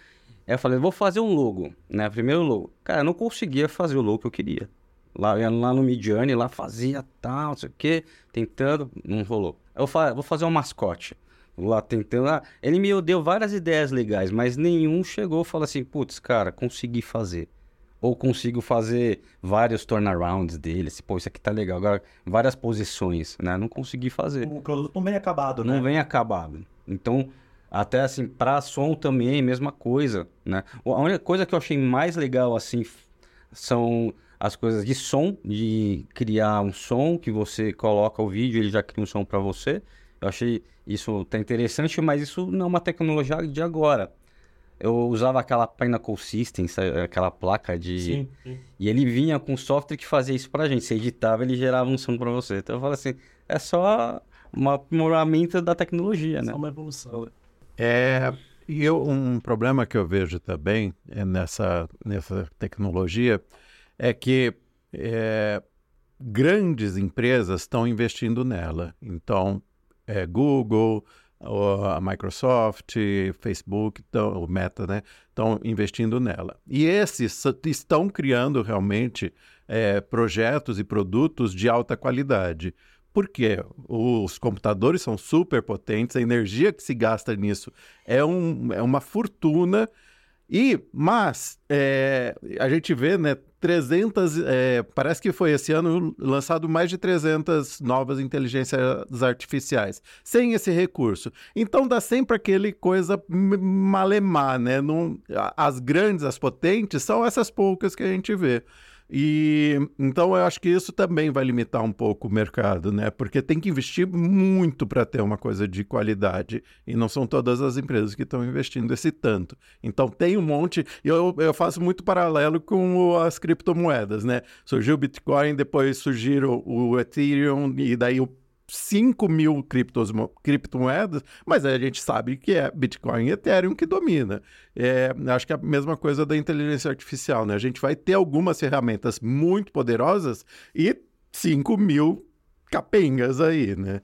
Aí eu falei, vou fazer um logo, né? Primeiro logo. Cara, eu não conseguia fazer o logo que eu queria. Lá, ia lá no Midjourney, lá fazia tal, não sei o que, tentando, não rolou. Eu fa- vou fazer um mascote. Lá tentando. Ah, ele me deu várias ideias legais, mas nenhum chegou e falou assim: putz, cara, consegui fazer. Ou consigo fazer vários turnarounds dele. Assim, Pô, isso aqui tá legal. Agora, várias posições, né? Não consegui fazer O produto não vem acabado, né? não vem acabado. Então, Até assim, para som também, mesma coisa, né? A única coisa que eu achei mais legal, assim, são as coisas de som, de criar um som que você coloca o vídeo, ele já cria um som para você. Eu achei isso até interessante, mas isso não é uma tecnologia de agora. Eu usava aquela Pinnacle System, sabe? aquela placa de... Sim, sim. E ele vinha com software que fazia isso pra gente. Você editava, ele gerava um som pra você. Então eu falo assim, é só um aprimoramento da tecnologia, né? Só uma evolução. É, e eu, um problema que eu vejo também é nessa, nessa tecnologia é que é, grandes empresas estão investindo nela. Então, é, Google, a Microsoft, Facebook, tão, o Meta, né, estão investindo nela. E esses estão criando realmente é, projetos e produtos de alta qualidade. Por quê? Os computadores são super potentes, a energia que se gasta nisso é, um, é uma fortuna. E, mas, é, a gente vê, né, 300, é, parece que foi esse ano lançado mais de 300 novas inteligências artificiais, sem esse recurso. Então dá sempre aquele coisa malemar, né? Não, as grandes, as potentes, são essas poucas que a gente vê. E então eu acho que isso também vai limitar um pouco o mercado, né? Porque tem que investir muito para ter uma coisa de qualidade. E não são todas as empresas que estão investindo esse tanto. Então tem um monte. Eu, eu faço muito paralelo com as criptomoedas, né? Surgiu o Bitcoin, depois surgiram o Ethereum, e daí o 5 mil criptos, criptomoedas, mas a gente sabe que é Bitcoin e Ethereum que domina. É, acho que é a mesma coisa da inteligência artificial, né? A gente vai ter algumas ferramentas muito poderosas e 5 mil capengas aí, né?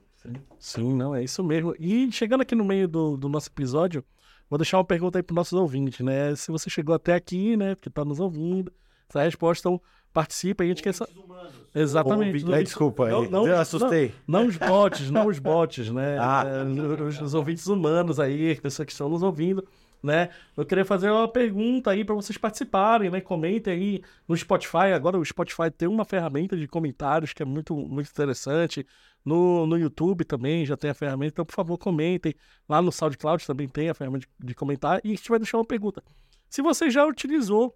Sim, não, é isso mesmo. E chegando aqui no meio do, do nosso episódio, vou deixar uma pergunta aí para nossos ouvintes, né? Se você chegou até aqui, né, que está nos ouvindo, essa resposta, então participa e a gente quer saber. Exatamente. Ouvi- Ai, desculpa, Não, aí. não, eu assustei. Não os bots, não os bots, né? Ah. É, os, os ouvintes humanos aí, pessoas que estão nos ouvindo, né? Eu queria fazer uma pergunta aí para vocês participarem, né? Comentem aí no Spotify. Agora o Spotify tem uma ferramenta de comentários que é muito, muito interessante. No, no YouTube também já tem a ferramenta, então por favor comentem. Lá no SoundCloud também tem a ferramenta de, de comentar. E a gente vai deixar uma pergunta. Se você já utilizou,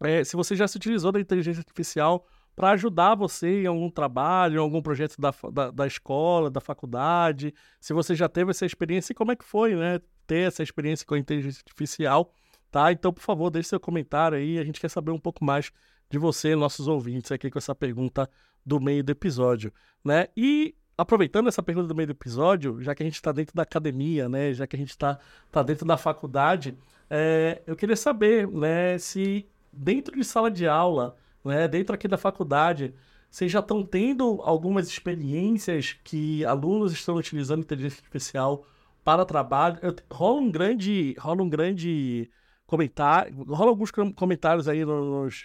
é, se você já se utilizou da inteligência artificial para ajudar você em algum trabalho, em algum projeto da, da, da escola, da faculdade, se você já teve essa experiência e como é que foi, né? Ter essa experiência com a inteligência artificial, tá? Então, por favor, deixe seu comentário aí, a gente quer saber um pouco mais de você, nossos ouvintes, aqui com essa pergunta do meio do episódio, né? E aproveitando essa pergunta do meio do episódio, já que a gente está dentro da academia, né? Já que a gente está tá dentro da faculdade, é, eu queria saber, né, se dentro de sala de aula, né, dentro aqui da faculdade, vocês já estão tendo algumas experiências que alunos estão utilizando inteligência artificial para trabalho? Eu- rola um grande, rola um grande comentário, rola alguns com- comentários aí nos,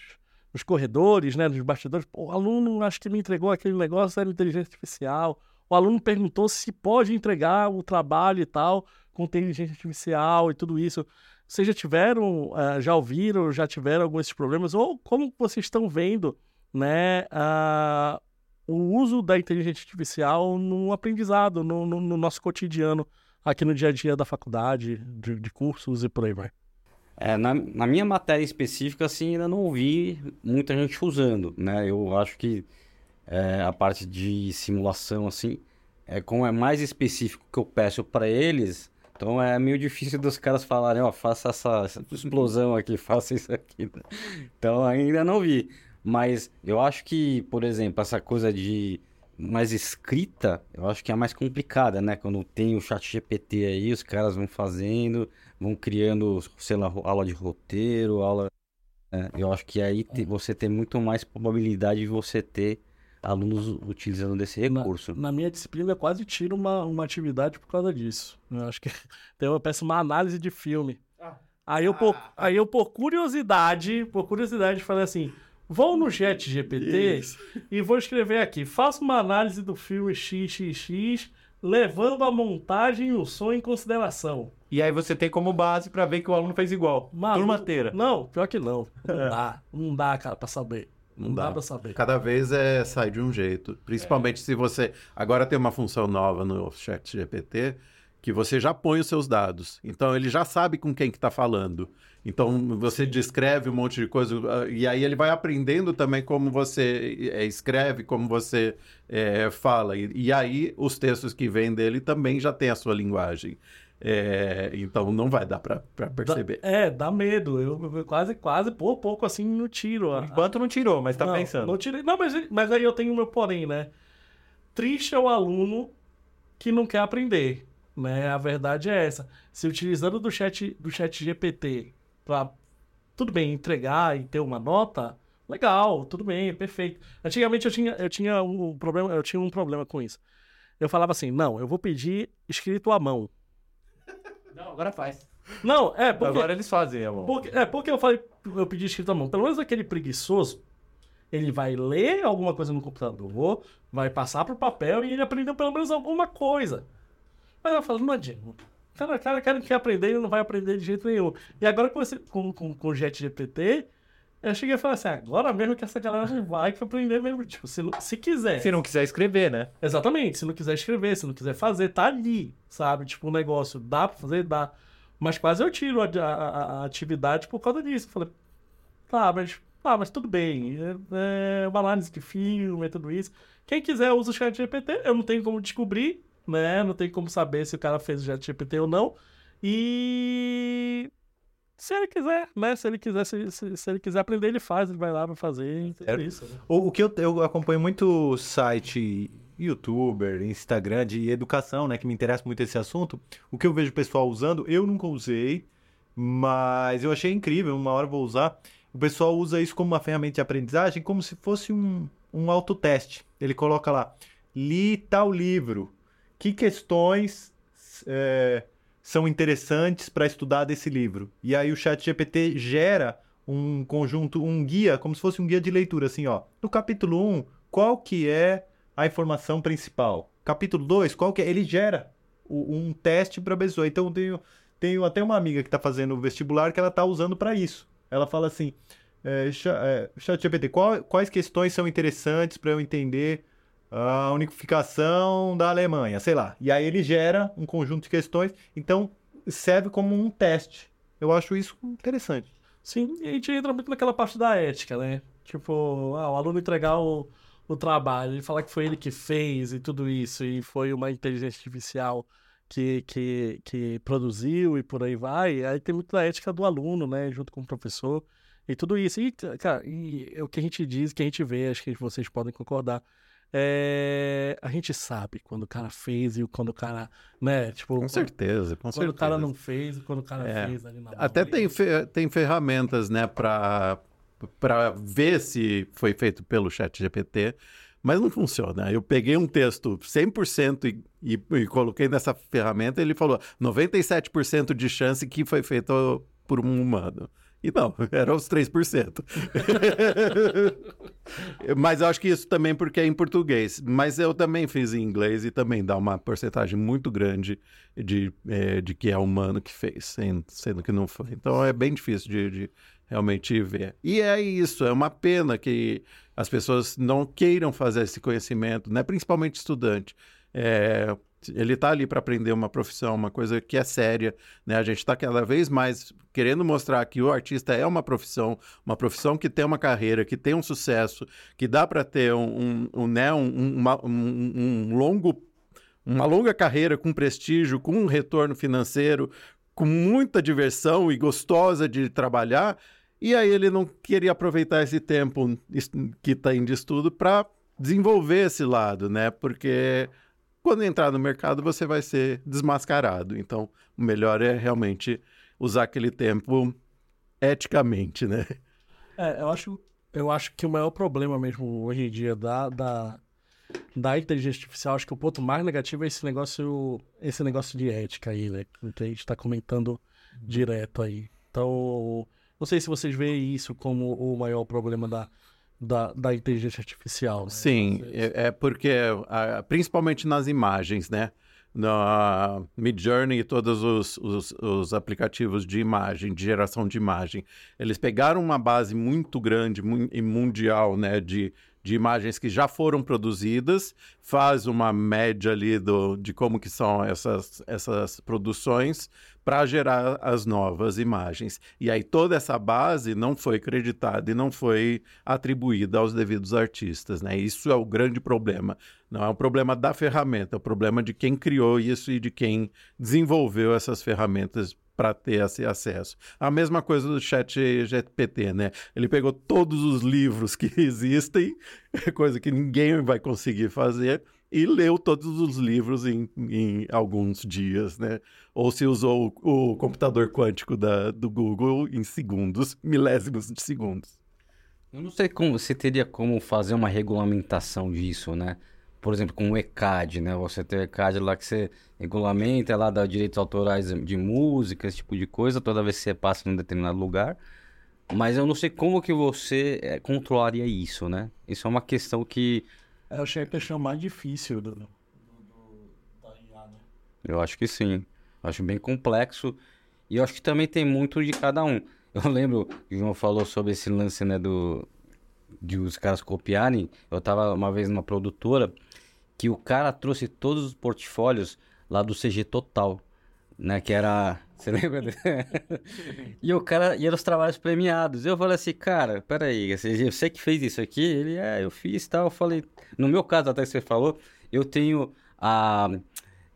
nos corredores, né, nos bastidores. O aluno acho que me entregou aquele negócio era inteligência artificial. O aluno perguntou se pode entregar o trabalho e tal com inteligência artificial e tudo isso. Vocês já tiveram, eh, já ouviram, já tiveram alguns problemas? Ou como vocês estão vendo, né, ah, o uso da inteligência artificial no aprendizado, no, no- no nosso cotidiano, aqui no dia a dia da faculdade, de, de cursos e por aí vai? É, na, na minha matéria específica, assim, ainda não ouvi muita gente usando, né? Eu acho que é, a parte de simulação, assim, é como é mais específico que eu peço para eles, então é meio difícil dos caras falarem, ó, faça essa, essa explosão aqui, faça isso aqui. Então ainda não vi. Mas eu acho que, por exemplo, essa coisa de mais escrita, eu acho que é a mais complicada, né? Quando tem o chat GPT aí, os caras vão fazendo, vão criando, sei lá, aula de roteiro, aula. né? Eu acho que aí te- você tem muito mais probabilidade de você ter alunos utilizando desse recurso. Na minha disciplina, eu quase tiro uma, uma atividade por causa disso. Eu acho que então, eu peço uma análise de filme. Aí eu, por, aí eu, por curiosidade, por curiosidade, falei assim: vou no Chat GPT e vou escrever aqui: faça uma análise do filme XXX, levando a montagem e o som em consideração. E aí você tem como base pra ver que o aluno fez igual. Maluco. Turma inteira. Não, pior que não. Não dá. Não dá, cara, pra saber. Não, dá. dá. pra saber. Cada vez é sai de um jeito. Principalmente se você. Agora tem uma função nova no Chat GPT que você já põe os seus dados. Então ele já sabe com quem que está falando. Então você descreve um monte de coisa uh, e aí ele vai aprendendo também como você é, escreve, como você é, fala. E, e, aí os textos que vêm dele também já tem a sua linguagem. É, então não vai dar para perceber. Dá, é, dá medo. Eu, eu, quase, quase, por pouco assim, não tiro. Enquanto não tirou, mas tá não, pensando. Não tirei. Não, mas, mas aí eu tenho o meu porém, né? Triste é o aluno que não quer aprender. Né? A verdade é essa. Se utilizando do chat, do chat GPT para tudo bem, entregar e ter uma nota, legal, tudo bem, perfeito. Antigamente eu tinha, eu tinha um problema, eu tinha um problema com isso. Eu falava assim, não, eu vou pedir escrito à mão. Não, agora faz. Não, é porque... Agora eles fazem, amor. Porque, é, porque eu falei, eu pedi escrito à mão. Pelo menos aquele preguiçoso, ele vai ler alguma coisa no computador, vai passar pro papel e ele aprendeu pelo menos alguma coisa. Mas eu falo, não adianta. Cara, cara, cara que quer aprender, ele não vai aprender de jeito nenhum. E agora com, esse, com, com, com o Jet GPT, eu cheguei a falar assim, agora mesmo que essa galera vai aprender mesmo, tipo, se, se quiser. Se não quiser escrever, né? Exatamente, se não quiser escrever, se não quiser fazer, tá ali, sabe? Tipo, um negócio, dá pra fazer, dá. Mas quase eu tiro a, a, a atividade por causa disso. Eu falei, tá, mas, tá, mas tudo bem, é, é uma análise de filme, e tudo isso. Quem quiser usa o chat GPT, eu não tenho como descobrir, né? Não tem como saber se o cara fez o ChatGPT ou não. E se ele quiser, né? Se ele quiser, se, se, se, ele quiser aprender, ele faz, ele vai lá para fazer. É isso. Né? O, o, que eu, eu acompanho muito site youtuber, Instagram de educação, né? Que me interessa muito esse assunto. O que eu vejo o pessoal usando, eu nunca usei, mas eu achei incrível. Uma hora vou usar. O pessoal usa isso como uma ferramenta de aprendizagem, como se fosse um, um autoteste. Ele coloca lá, li tal livro que questões é, são interessantes para estudar desse livro. E aí o chat GPT gera um conjunto, um guia, como se fosse um guia de leitura, assim, ó. No capítulo 1, qual que é a informação principal? Capítulo 2, qual que é? Ele gera um teste para a pessoa. Então, tenho, tenho até uma amiga que está fazendo o vestibular que ela está usando para isso. Ela fala assim, é, é, chat qual, quais questões são interessantes para eu entender a unificação da Alemanha, sei lá. E aí ele gera um conjunto de questões, então serve como um teste. Eu acho isso interessante. Sim, e a gente entra muito naquela parte da ética, né? Tipo, ah, o aluno entregar o, o trabalho, ele falar que foi ele que fez e tudo isso, e foi uma inteligência artificial que, que, que produziu e por aí vai. Aí tem muito da ética do aluno, né? Junto com o professor e tudo isso. E, cara, e é o que a gente diz, que a gente vê, acho que vocês podem concordar é, a gente sabe quando o cara fez e quando o cara, né, tipo... Com certeza, com quando certeza. Quando o cara não fez e quando o cara é. fez ali na Até tem, fe tem ferramentas, né, para para ver se foi feito pelo chat GPT, mas não funciona. Eu peguei um texto 100% e, e, e coloquei nessa ferramenta e ele falou 97% de chance que foi feito por um humano. E não, eram os 3%. Mas eu acho que isso também porque é em português. Mas eu também fiz em inglês e também dá uma porcentagem muito grande de, é, de que é humano que fez, sendo que não foi. Então é bem difícil de, de realmente ver. E é isso, é uma pena que as pessoas não queiram fazer esse conhecimento, né? principalmente estudante. É, ele está ali para aprender uma profissão, uma coisa que é séria, né? A gente está cada vez mais querendo mostrar que o artista é uma profissão, uma profissão que tem uma carreira, que tem um sucesso, que dá para ter um, um, um né, um, uma, um, um longo, uma longa carreira com prestígio, com um retorno financeiro, com muita diversão e gostosa de trabalhar. E aí ele não queria aproveitar esse tempo que tem de estudo para desenvolver esse lado, né? Porque quando entrar no mercado, você vai ser desmascarado. Então, o melhor é realmente usar aquele tempo eticamente, né? É, eu acho, eu acho que o maior problema mesmo hoje em dia da, da, da inteligência artificial, acho que o ponto mais negativo é esse negócio, esse negócio de ética aí, né? Que a gente está comentando direto aí. Então, não sei se vocês veem isso como o maior problema da, da, da inteligência artificial. Né? Sim, é, é, porque, principalmente nas imagens, né? Na Midjourney e todos os, os, os, aplicativos de imagem, de geração de imagem, eles pegaram uma base muito grande e mundial, né? De, de imagens que já foram produzidas, faz uma média ali do, de como que são essas, essas produções para gerar as novas imagens. E aí toda essa base não foi creditada e não foi atribuída aos devidos artistas, né? Isso é o grande problema. Não é um problema da ferramenta, é o problema de quem criou isso e de quem desenvolveu essas ferramentas para ter esse acesso. A mesma coisa do chat GPT, né? Ele pegou todos os livros que existem, coisa que ninguém vai conseguir fazer, e leu todos os livros em, em alguns dias, né? Ou se usou o, o computador quântico da, do Google em segundos, milésimos de segundos. Eu não sei como você teria como fazer uma regulamentação disso, né? Por exemplo, com o ECAD, né? Você tem o ECAD lá que você regulamenta, lá dá direitos autorais de música, esse tipo de coisa, toda vez que você passa em um determinado lugar. Mas eu não sei como que você é, controlaria isso, né? Isso é uma questão que achei a questão mais difícil do, do, da IA, né? Eu acho que sim. Acho bem complexo. E eu acho que também tem muito de cada um. Eu lembro que o João falou sobre esse lance, né, do... De os caras copiarem. Eu tava uma vez numa produtora que o cara trouxe todos os portfólios lá do CG Total, né? Que era você lembra? e o cara, e eram os trabalhos premiados. Eu falei assim, cara, peraí, você que fez isso aqui? Ele, é, eu fiz tal. Eu falei, no meu caso, até que você falou, eu tenho a.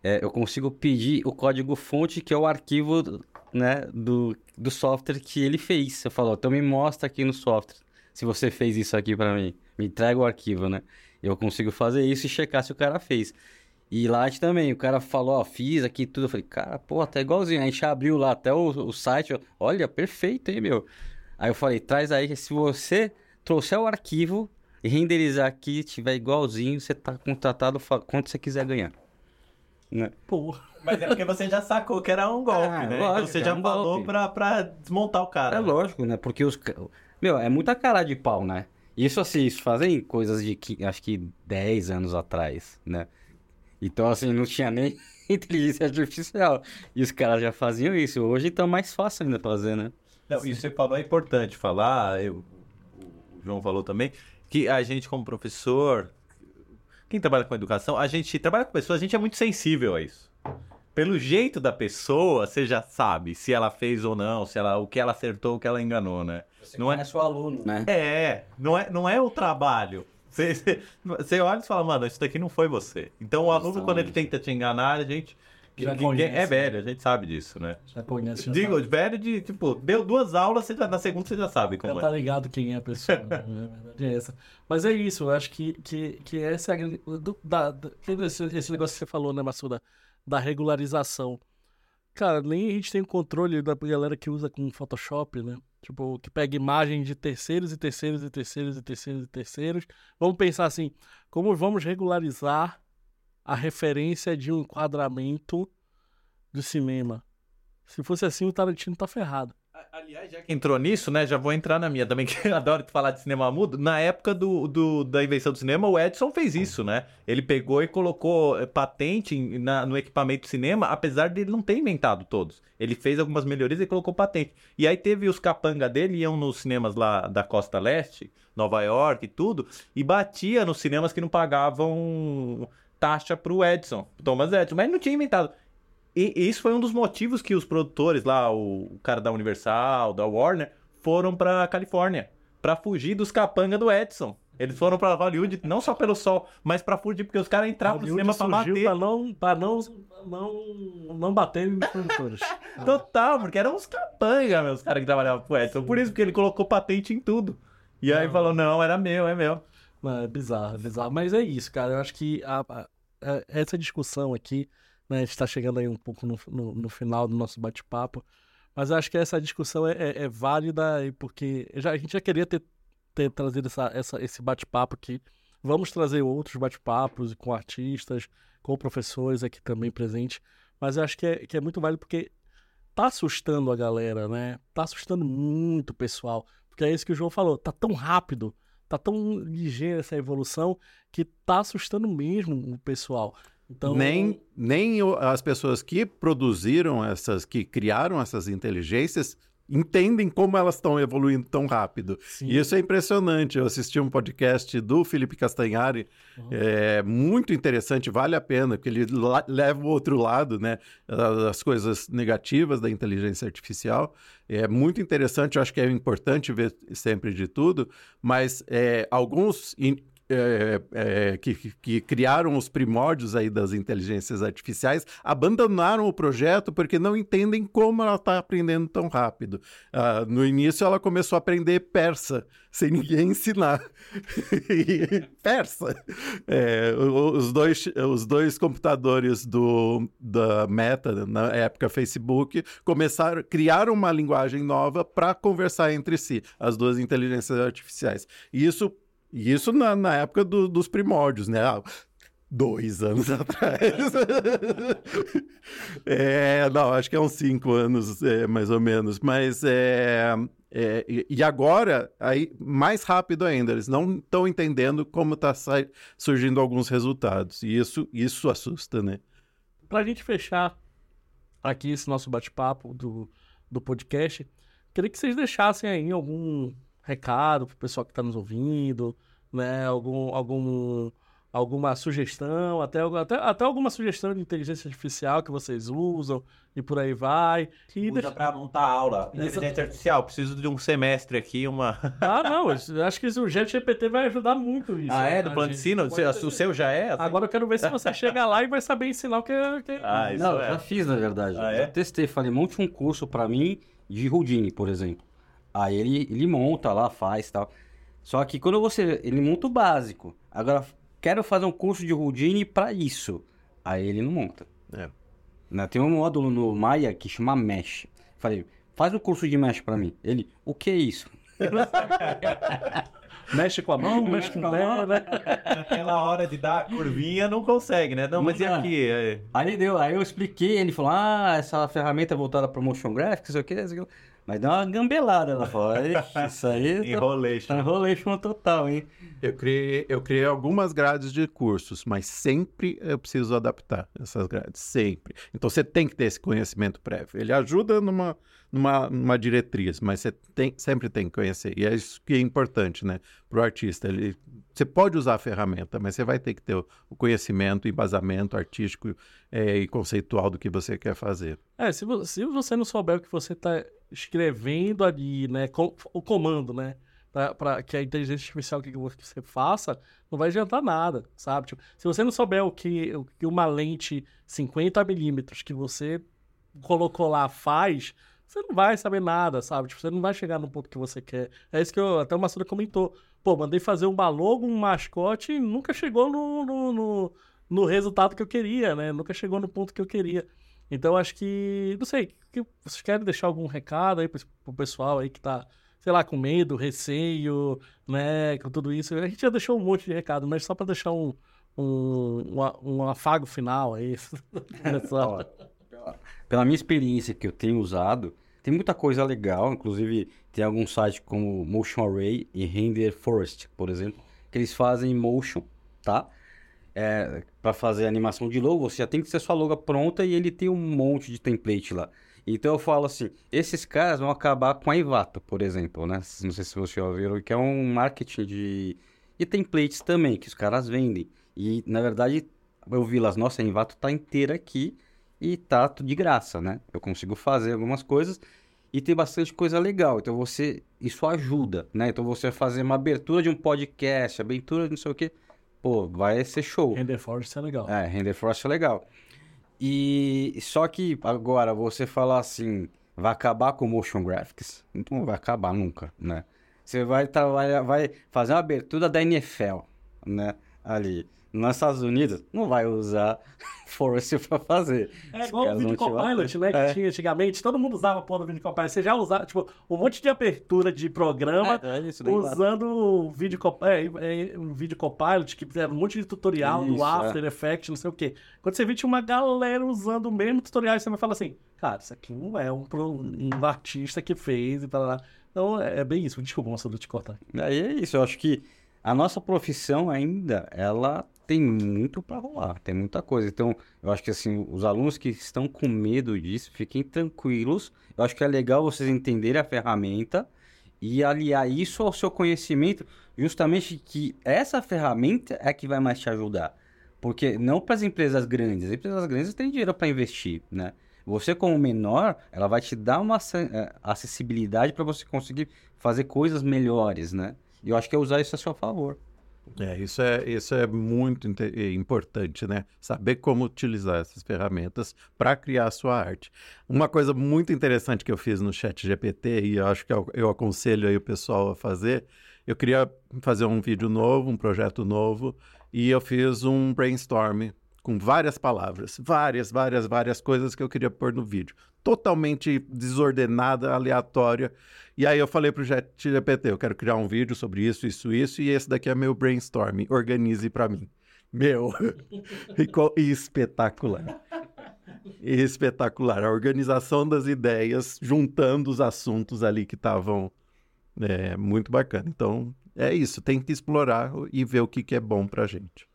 É, eu consigo pedir o código fonte, que é o arquivo né, do, do software que ele fez. Você falou, então me mostra aqui no software se você fez isso aqui para mim. Me entrega o arquivo, né? Eu consigo fazer isso e checar se o cara fez. E lá também, o cara falou, ó, fiz aqui tudo. Eu falei, cara, pô, tá igualzinho. A gente abriu lá até o, o site, ó, olha, perfeito, hein, meu. Aí eu falei, traz aí, se você trouxer o arquivo e renderizar aqui, tiver igualzinho, você tá contratado quanto você quiser ganhar. Né? Porra. Mas é porque você já sacou que era um golpe, ah, né? Lógico, então você já um falou pra, pra desmontar o cara. É lógico, né? Porque os. Meu, é muita cara de pau, né? Isso assim, isso fazem coisas de acho que 10 anos atrás, né? Então, assim, não tinha nem inteligência artificial. E os caras já faziam isso. Hoje então mais fácil ainda fazer, né? Não, isso você falou é importante falar, eu, o João falou também, que a gente como professor, quem trabalha com educação, a gente trabalha com pessoas, a gente é muito sensível a isso. Pelo jeito da pessoa, você já sabe se ela fez ou não, se ela, o que ela acertou, o que ela enganou, né? Você não é seu aluno, né? É, não é, não é o trabalho. Você, você olha e fala, mano, isso daqui não foi você. Então o aluno, quando ele tenta te enganar, a gente. Já conhece, é velho, a gente sabe disso, né? Já conhece. Digo, já velho de, tipo, deu duas aulas, você já, na segunda você já sabe como já é. tá ligado quem é a pessoa, né? É essa. Mas é isso, eu acho que, que, que essa é a, do, da, da, esse, esse negócio que você falou, né, Massuda? Da regularização. Cara, nem a gente tem o controle da galera que usa com Photoshop, né? Tipo, que pega imagem de terceiros e terceiros e terceiros e terceiros e terceiros. Vamos pensar assim, como vamos regularizar a referência de um enquadramento do cinema? Se fosse assim, o Tarantino tá ferrado. Aliás, já que entrou nisso, né? Já vou entrar na minha também, que eu adoro falar de cinema mudo. Na época do, do, da invenção do cinema, o Edison fez isso, né? Ele pegou e colocou eh, patente na, no equipamento de cinema, apesar de ele não ter inventado todos. Ele fez algumas melhorias e colocou patente. E aí teve os capanga dele, iam nos cinemas lá da Costa Leste, Nova York e tudo, e batia nos cinemas que não pagavam taxa pro Edison, Thomas Edison. Mas não tinha inventado. E isso foi um dos motivos que os produtores lá, o cara da Universal, da Warner, foram pra Califórnia. para fugir dos capanga do Edson. Eles foram pra Hollywood não só pelo sol, mas pra fugir, porque os caras entravam no cinema pra bater. Pra não, pra não, não, não bater nos produtores. Total, porque eram uns capanga, meus caras que trabalhavam pro Edson. Por isso que ele colocou patente em tudo. E aí falou, não, era meu, é meu. É bizarro, é bizarro. Mas é isso, cara. Eu acho que a, a, a, essa discussão aqui né? A gente está chegando aí um pouco no, no, no final do nosso bate-papo. Mas acho que essa discussão é, é, é válida porque já, a gente já queria ter, ter trazido essa, essa, esse bate-papo aqui. Vamos trazer outros bate-papos com artistas, com professores aqui também presentes. Mas eu acho que é, que é muito válido porque tá assustando a galera, né? Tá assustando muito o pessoal. Porque é isso que o João falou. Tá tão rápido, tá tão ligeira essa evolução que tá assustando mesmo o pessoal. Então... Nem, nem as pessoas que produziram essas, que criaram essas inteligências entendem como elas estão evoluindo tão rápido. Sim. E isso é impressionante. Eu assisti um podcast do Felipe Castanhari, Uhum. é muito interessante, vale a pena, porque ele leva o outro lado, né? As coisas negativas da inteligência artificial. É muito interessante, eu acho que é importante ver sempre de tudo, mas é, alguns. In- é, é, que, que- criaram os primórdios aí das inteligências artificiais abandonaram o projeto porque não entendem como ela está aprendendo tão rápido. Ah, no início ela começou a aprender persa sem ninguém ensinar. Persa. É, os, dois, os dois computadores do, da Meta, na época Facebook, começaram, criaram uma linguagem nova para conversar entre si, as duas inteligências artificiais. E isso, e isso na, na época do- dos primórdios, né? Dois anos atrás. é, não, acho que é uns cinco anos, é, mais ou menos. Mas é, é, e- agora, aí, mais rápido ainda, eles não estão entendendo como está surgindo alguns resultados. E isso, isso assusta, né? Pra gente fechar aqui esse nosso bate-papo do, do podcast, queria que vocês deixassem aí algum recado pro pessoal que tá nos ouvindo, né? Algum, algum, alguma sugestão, até, até, até alguma sugestão de inteligência artificial que vocês usam e por aí vai. E Usa deixa- pra montar aula. Inteligência artificial, preciso de um semestre aqui, uma... Ah, não, acho que o GPT vai ajudar muito isso. Ah, é? Do plano de ensino? O seu- O seu já é? assim? Agora eu quero ver se você chega lá e vai saber ensinar o que é. que Ah, isso Não, é. já fiz, na verdade. Ah, é? Já testei, falei, monte um curso pra mim de Houdini, por exemplo. Aí ele, ele monta lá, faz tal. Só que quando você. Ele monta o básico. Agora, quero fazer um curso de Houdini pra isso. Aí ele não monta. É. Né, Tem um módulo no Maya que chama Mesh. Falei, faz um curso de Mesh pra mim. Ele, o que é isso? Mexe com a mão, mexe com o pé, né? Aquela hora de dar a curvinha não consegue, né? Não, mas e Não dá. aqui? É- Aí deu, aí eu expliquei, ele falou, ah, essa ferramenta é voltada para motion graphics, sei o que, sei o que. Mas deu uma gambelada, ela falou, "Ixi, isso aí tá Enrolation. enrolation total, hein? Eu criei, eu criei algumas grades de cursos, mas sempre eu preciso adaptar essas grades, sempre. Então você tem que ter esse conhecimento prévio. Ele ajuda numa, numa, numa diretriz, mas você tem, sempre tem que conhecer. E é isso que é importante, né, para o artista. Ele, você pode usar a ferramenta, mas você vai ter que ter o, o conhecimento, embasamento artístico eh, e conceitual do que você quer fazer. É, se, vo- se você não souber o que você está escrevendo ali, né? com- o comando, né? Pra que a inteligência artificial que você faça, não vai adiantar nada, sabe? Tipo, se você não souber o que, o que uma lente 50mm que você colocou lá faz, você não vai saber nada, sabe? Tipo, você não vai chegar no ponto que você quer. É isso que eu, até o Massuda comentou. Pô, mandei fazer uma logo, um mascote e nunca chegou no, no, no, no resultado que eu queria, né? Nunca chegou no ponto que eu queria. Então, acho que, não sei, que vocês querem deixar algum recado aí pro, pro pessoal aí que tá, sei lá, com medo, receio, né, com tudo isso. A gente já deixou um monte de recado, mas só para deixar um, um, um, um afago final aí. Ó, pela minha experiência que eu tenho usado, tem muita coisa legal, inclusive tem alguns sites como Motion Array e Render Forest, por exemplo, que eles fazem motion, tá? É, para fazer animação de logo, você já tem que ter sua logo pronta e ele tem um monte de template lá. Então eu falo assim, esses caras vão acabar com a Ivato, por exemplo, né? Não sei se vocês ouviram, que é um marketing de, de templates também, que os caras vendem. E, na verdade, eu vi lá, nossa, a Invato tá inteira aqui e tá tudo de graça, né? Eu consigo fazer algumas coisas e tem bastante coisa legal. Então você, isso ajuda, né? Então você fazer uma abertura de um podcast, abertura de não sei o quê, pô, vai ser show. Render Force é legal. É, Render Frost é legal. E só que agora você falar assim, vai acabar com o motion graphics? Não vai acabar nunca, né? Você vai trabalhar, vai fazer uma abertura da NFL, né? Ali nos Estados Unidos, não vai usar Forest pra fazer. É Os igual o bater. Copilot, né? Que É. tinha antigamente. Todo mundo usava a porra do vídeo Copilot. Você já usava, tipo, um monte de abertura de programa É, é claro. usando o vídeo, Cop- é, é, um vídeo Copilot, que era um monte de tutorial do Isso, é. After Effects, não sei o quê. Quando você vê, tinha uma galera usando o mesmo tutorial, e você vai falar assim, cara, isso aqui não é um, um artista que fez e tal. lá. Então, é, é bem isso. Desculpa, moça, de te cortar. Aí é isso, eu acho que a nossa profissão ainda, ela tem muito para rolar, tem muita coisa. Então, eu acho que assim, os alunos que estão com medo disso, fiquem tranquilos. Eu acho que é legal vocês entenderem a ferramenta e aliar isso ao seu conhecimento, justamente que essa ferramenta é que vai mais te ajudar. Porque não para as empresas grandes, as empresas grandes têm dinheiro para investir, né? Você como menor, ela vai te dar uma eh, acessibilidade para você conseguir fazer coisas melhores, né? E eu acho que é usar isso a seu favor. É, isso é, isso é muito importante, né? Saber como utilizar essas ferramentas para criar a sua arte. Uma coisa muito interessante que eu fiz no Chat GPT, e acho que eu, eu aconselho aí o pessoal a fazer, eu queria fazer um vídeo novo, um projeto novo, e eu fiz um brainstorm com várias palavras, várias, várias, várias coisas que eu queria pôr no vídeo. Totalmente desordenada, aleatória. E aí eu falei pro ChatGPT, eu quero criar um vídeo sobre isso, isso, isso, e esse daqui é meu brainstorm, organize para mim. Meu, ficou espetacular. Espetacular. A organização das ideias, juntando os assuntos ali que estavam é, muito bacana. Então, é isso, tem que explorar e ver o que, que é bom pra gente.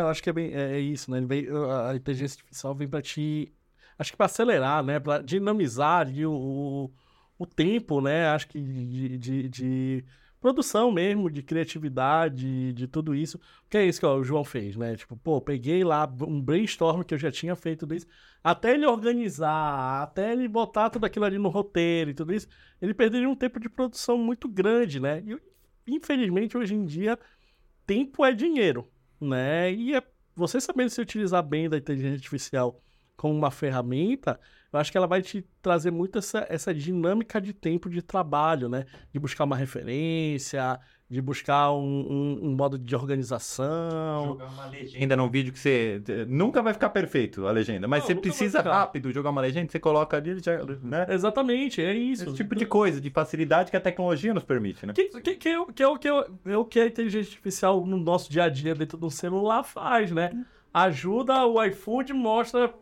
Eu acho que é, bem, é, é isso, né? Vem, a inteligência artificial vem para te. Acho que para acelerar, né? Para dinamizar o, o tempo, né? Acho que de, de, de, produção mesmo, de criatividade, de tudo isso. Que é isso que ó, o João fez, né? Tipo, pô, peguei lá um brainstorm que eu já tinha feito disso, até ele organizar, até ele botar tudo aquilo ali no roteiro e tudo isso, ele perderia um tempo de produção muito grande, né? E infelizmente hoje em dia tempo é dinheiro, né? E é você sabendo se utilizar bem da inteligência artificial como uma ferramenta, eu acho que ela vai te trazer muito essa, essa dinâmica de tempo de trabalho, né? De buscar uma referência, de buscar um, um, um, modo de organização. Jogar uma legenda num vídeo que você. Nunca vai ficar perfeito a legenda, mas Não, você precisa rápido jogar uma legenda, você coloca ali, já, né? Exatamente, é isso. Esse tipo de coisa, de facilidade que a tecnologia nos permite, né? Que, que, que, que, é, o que, é o que a inteligência artificial no nosso dia a dia dentro do celular faz, né? Ajuda o iFood, mostra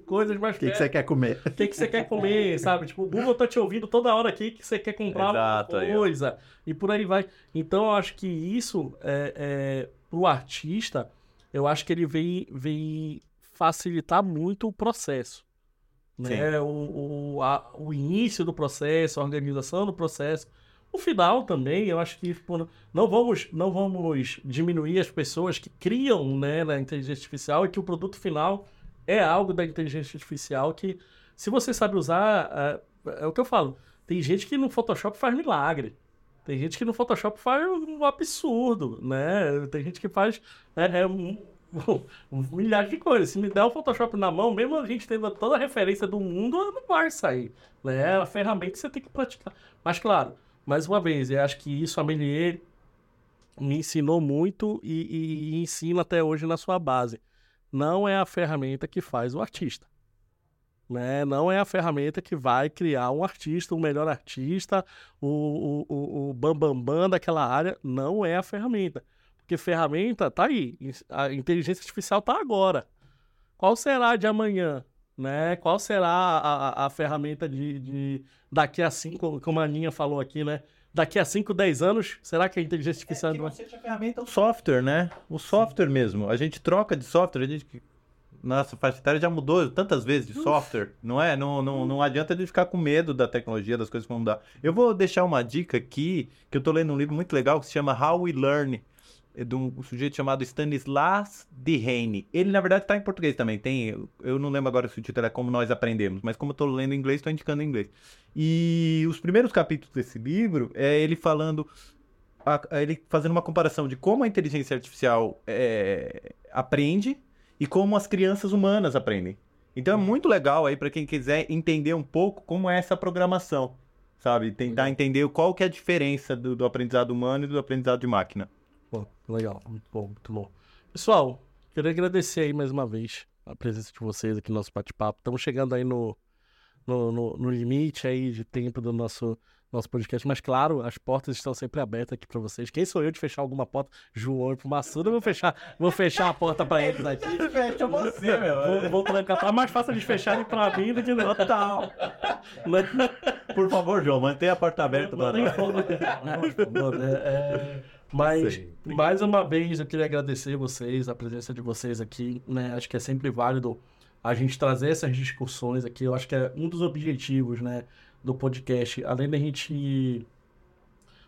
coisas mais O que, que você quer comer? O que, que você quer comer, sabe? Tipo, o Google tá te ouvindo toda hora aqui que você quer comprar Exato, uma coisa. Aí, e por aí vai. Então, eu acho que isso, é, é, pro artista, eu acho que ele vem, vem facilitar muito o processo. Né? O, o, a, o início do processo, a organização do processo. O final também, eu acho que tipo, não, vamos, não vamos diminuir as pessoas que criam né, na inteligência artificial e que o produto final é algo da inteligência artificial que, se você sabe usar, é, é, o que eu falo. Tem gente que no Photoshop faz milagre. Tem gente que no Photoshop faz um absurdo, né? Tem gente que faz é, é um, um, milhares de coisas. Se me der o Photoshop na mão, mesmo a gente tendo toda a referência do mundo, não vai sair. Né? É a ferramenta você tem que praticar. Mas, claro, mais uma vez, eu acho que isso a Melier me ensinou muito e, e, e ensina até hoje na sua base não é a ferramenta que faz o artista. Né? Não é a ferramenta que vai criar um artista, um melhor artista, o, o, o bambambam bam, bam daquela área. Não é a ferramenta. Porque ferramenta tá aí. A inteligência artificial tá agora. Qual será de amanhã? Né? Qual será a, a, a ferramenta de, de, daqui a cinco, como a Aninha falou aqui, né? Daqui a 5, 10 anos, será que a inteligência artificial... É, não a ferramenta é o software, né? O software Sim. mesmo. A gente troca de software, a gente... Nossa, faixa etária já mudou tantas vezes de software, não é? Não, não, não adianta de ficar com medo da tecnologia, das coisas que vão mudar. Eu vou deixar uma dica aqui, que eu tô lendo um livro muito legal que se chama How We Learn, é de um sujeito chamado Stanislas Dehaene. Ele, na verdade, está em português também. Tem, eu não lembro agora se o título é Como Nós Aprendemos, mas como eu estou lendo em inglês, estou indicando em inglês. E os primeiros capítulos desse livro é ele falando, ele fazendo uma comparação de como a inteligência artificial é, aprende e como as crianças humanas aprendem. Então é muito legal aí para quem quiser entender um pouco como é essa programação, sabe? Tentar entender qual que é a diferença do, do aprendizado humano e do aprendizado de máquina. Pô, legal, muito bom, muito bom. Pessoal, queria agradecer aí mais uma vez a presença de vocês aqui no nosso bate-papo. Estamos chegando aí no, no, no, no, limite aí de tempo do nosso, nosso podcast. Mas, claro, as portas estão sempre abertas aqui para vocês. Quem sou eu de fechar alguma porta? João e pro Massuda, eu vou fechar, vou fechar a porta para eles aqui. Fecha você, meu. Vou, vou trancar. Tá mais fácil de fecharem para mim do que não. Total. Por favor, João, mantenha a porta aberta. É, é, Mas, Sim. mais uma vez, eu queria agradecer vocês, a presença de vocês aqui, né? Acho que é sempre válido a gente trazer essas discussões aqui. Eu acho que é um dos objetivos, né, do podcast, além da gente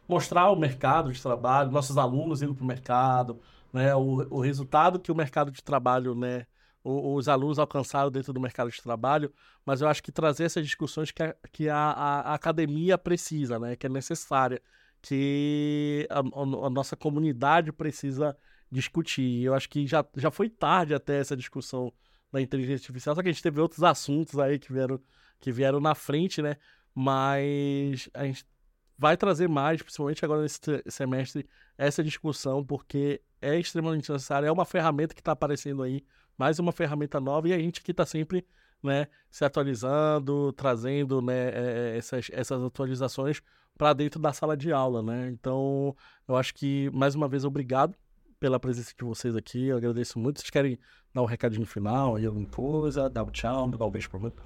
mostrar o mercado de trabalho, nossos alunos indo para o mercado, né, o, o resultado que o mercado de trabalho, né, o- os alunos alcançaram dentro do mercado de trabalho, mas eu acho que trazer essas discussões que a, que a- a academia precisa, né, que é necessária, que a, a- nossa comunidade precisa discutir. Eu acho que já, já foi tarde até essa discussão da inteligência artificial, só que a gente teve outros assuntos aí que vieram, que vieram na frente, né? Mas a gente vai trazer mais, principalmente agora nesse semestre, essa discussão, porque é extremamente necessária, é uma ferramenta que está aparecendo aí, mais uma ferramenta nova, e a gente aqui está sempre né, se atualizando, trazendo né, eh, essas, essas atualizações para dentro da sala de aula, né? Então, eu acho que, mais uma vez, obrigado pela presença de vocês aqui, eu agradeço muito. Vocês querem dar um recadinho final, aí alguma coisa, dar um tchau, dar um beijo para muito.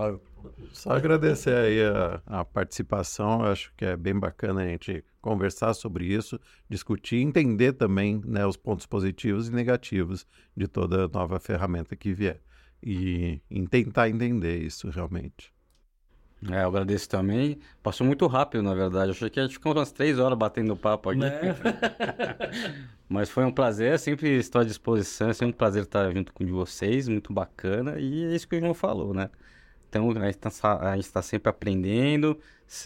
Só agradecer aí a, a participação, eu acho que é bem bacana a gente conversar sobre isso, discutir, entender também né, os pontos positivos e negativos de toda nova ferramenta que vier. E, em tentar entender isso realmente. É, eu agradeço também. Passou muito rápido, na verdade. Eu achei que a gente ficou umas três horas batendo papo aqui. Né? Mas foi um prazer, sempre estou à disposição, é sempre um prazer estar junto com vocês, muito bacana, e é isso que o João falou, né? Então a gente está sempre aprendendo,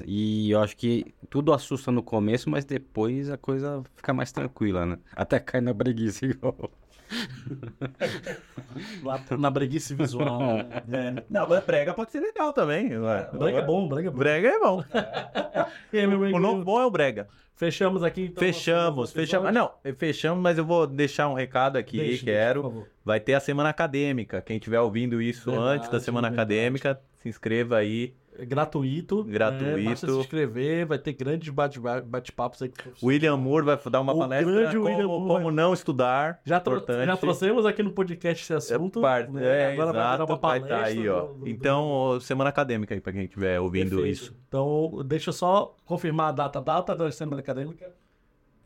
e eu acho que tudo assusta no começo, mas depois a coisa fica mais tranquila, né? Até cai na preguiça igual. Lá na breguice visual. É. Não, mas brega pode ser legal também. ué. Brega é bom, brega é bom. Brega é bom. Aí, amigo, O novo bom é o brega. Fechamos aqui, então. Fechamos, fechamos. Ah, não, fechamos, mas eu vou deixar um recado aqui, quero. Vai ter a semana acadêmica. Quem estiver ouvindo isso Verdade, antes da semana verdade. acadêmica, se inscreva aí. É gratuito. Gratuito. Né? Basta se inscrever, vai ter grandes bate- bate-papos aí. com professores. William Moore vai dar uma O palestra grande como, William Moore como vai- não estudar. Já, tro- já trouxemos aqui no podcast esse assunto. É, par- né? é, Agora vai exato, dar uma vai palestra. tá aí, ó. do- do- Então, semana acadêmica aí pra quem estiver ouvindo Perfeito. isso. Então, deixa eu só confirmar a data. A data da semana acadêmica.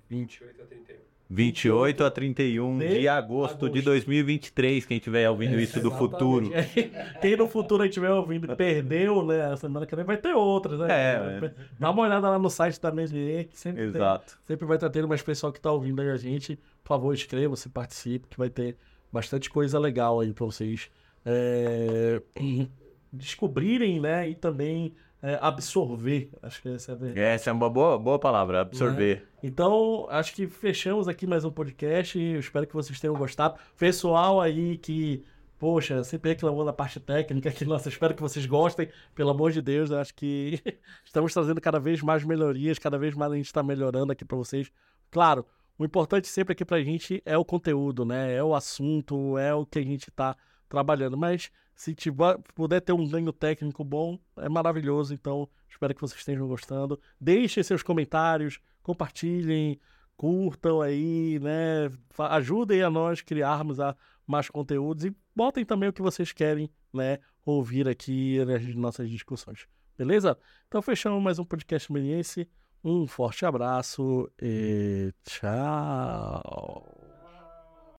28 a 31. 28 a 31 de, De agosto, de agosto. 2023, quem estiver ouvindo isso do Exatamente. futuro. Quem no futuro estiver ouvindo e perdeu, né? A semana acadêmica vai ter outras, né? É, Dá uma olhada lá no site da MSE, que sempre tem- Exato. Sempre vai estar tendo mais pessoal que está ouvindo aí a gente. Por favor, inscreva-se, participe, que vai ter bastante coisa legal aí para vocês é, descobrirem, né? E também é, absorver. Acho que essa é a verdade. Essa é uma boa, boa palavra, absorver. Então, acho que fechamos aqui mais um podcast. Eu espero que vocês tenham gostado. Pessoal aí que, poxa, sempre reclamou da parte técnica aqui, nossa, espero que vocês gostem. Pelo amor de Deus, eu acho que estamos trazendo cada vez mais melhorias, cada vez mais a gente está melhorando aqui para vocês. Claro, o importante sempre aqui pra gente é o conteúdo, né? É o assunto, é o que a gente tá trabalhando. Mas se tiver, puder ter um ganho técnico bom, é maravilhoso. Então, espero que vocês estejam gostando. Deixem seus comentários, compartilhem, curtam aí, né? Ajudem a nós criarmos a mais conteúdos e botem também o que vocês querem, né? Ouvir aqui nas nossas discussões. Beleza? Então, fechamos mais um podcast Meniense. Um forte abraço e tchau.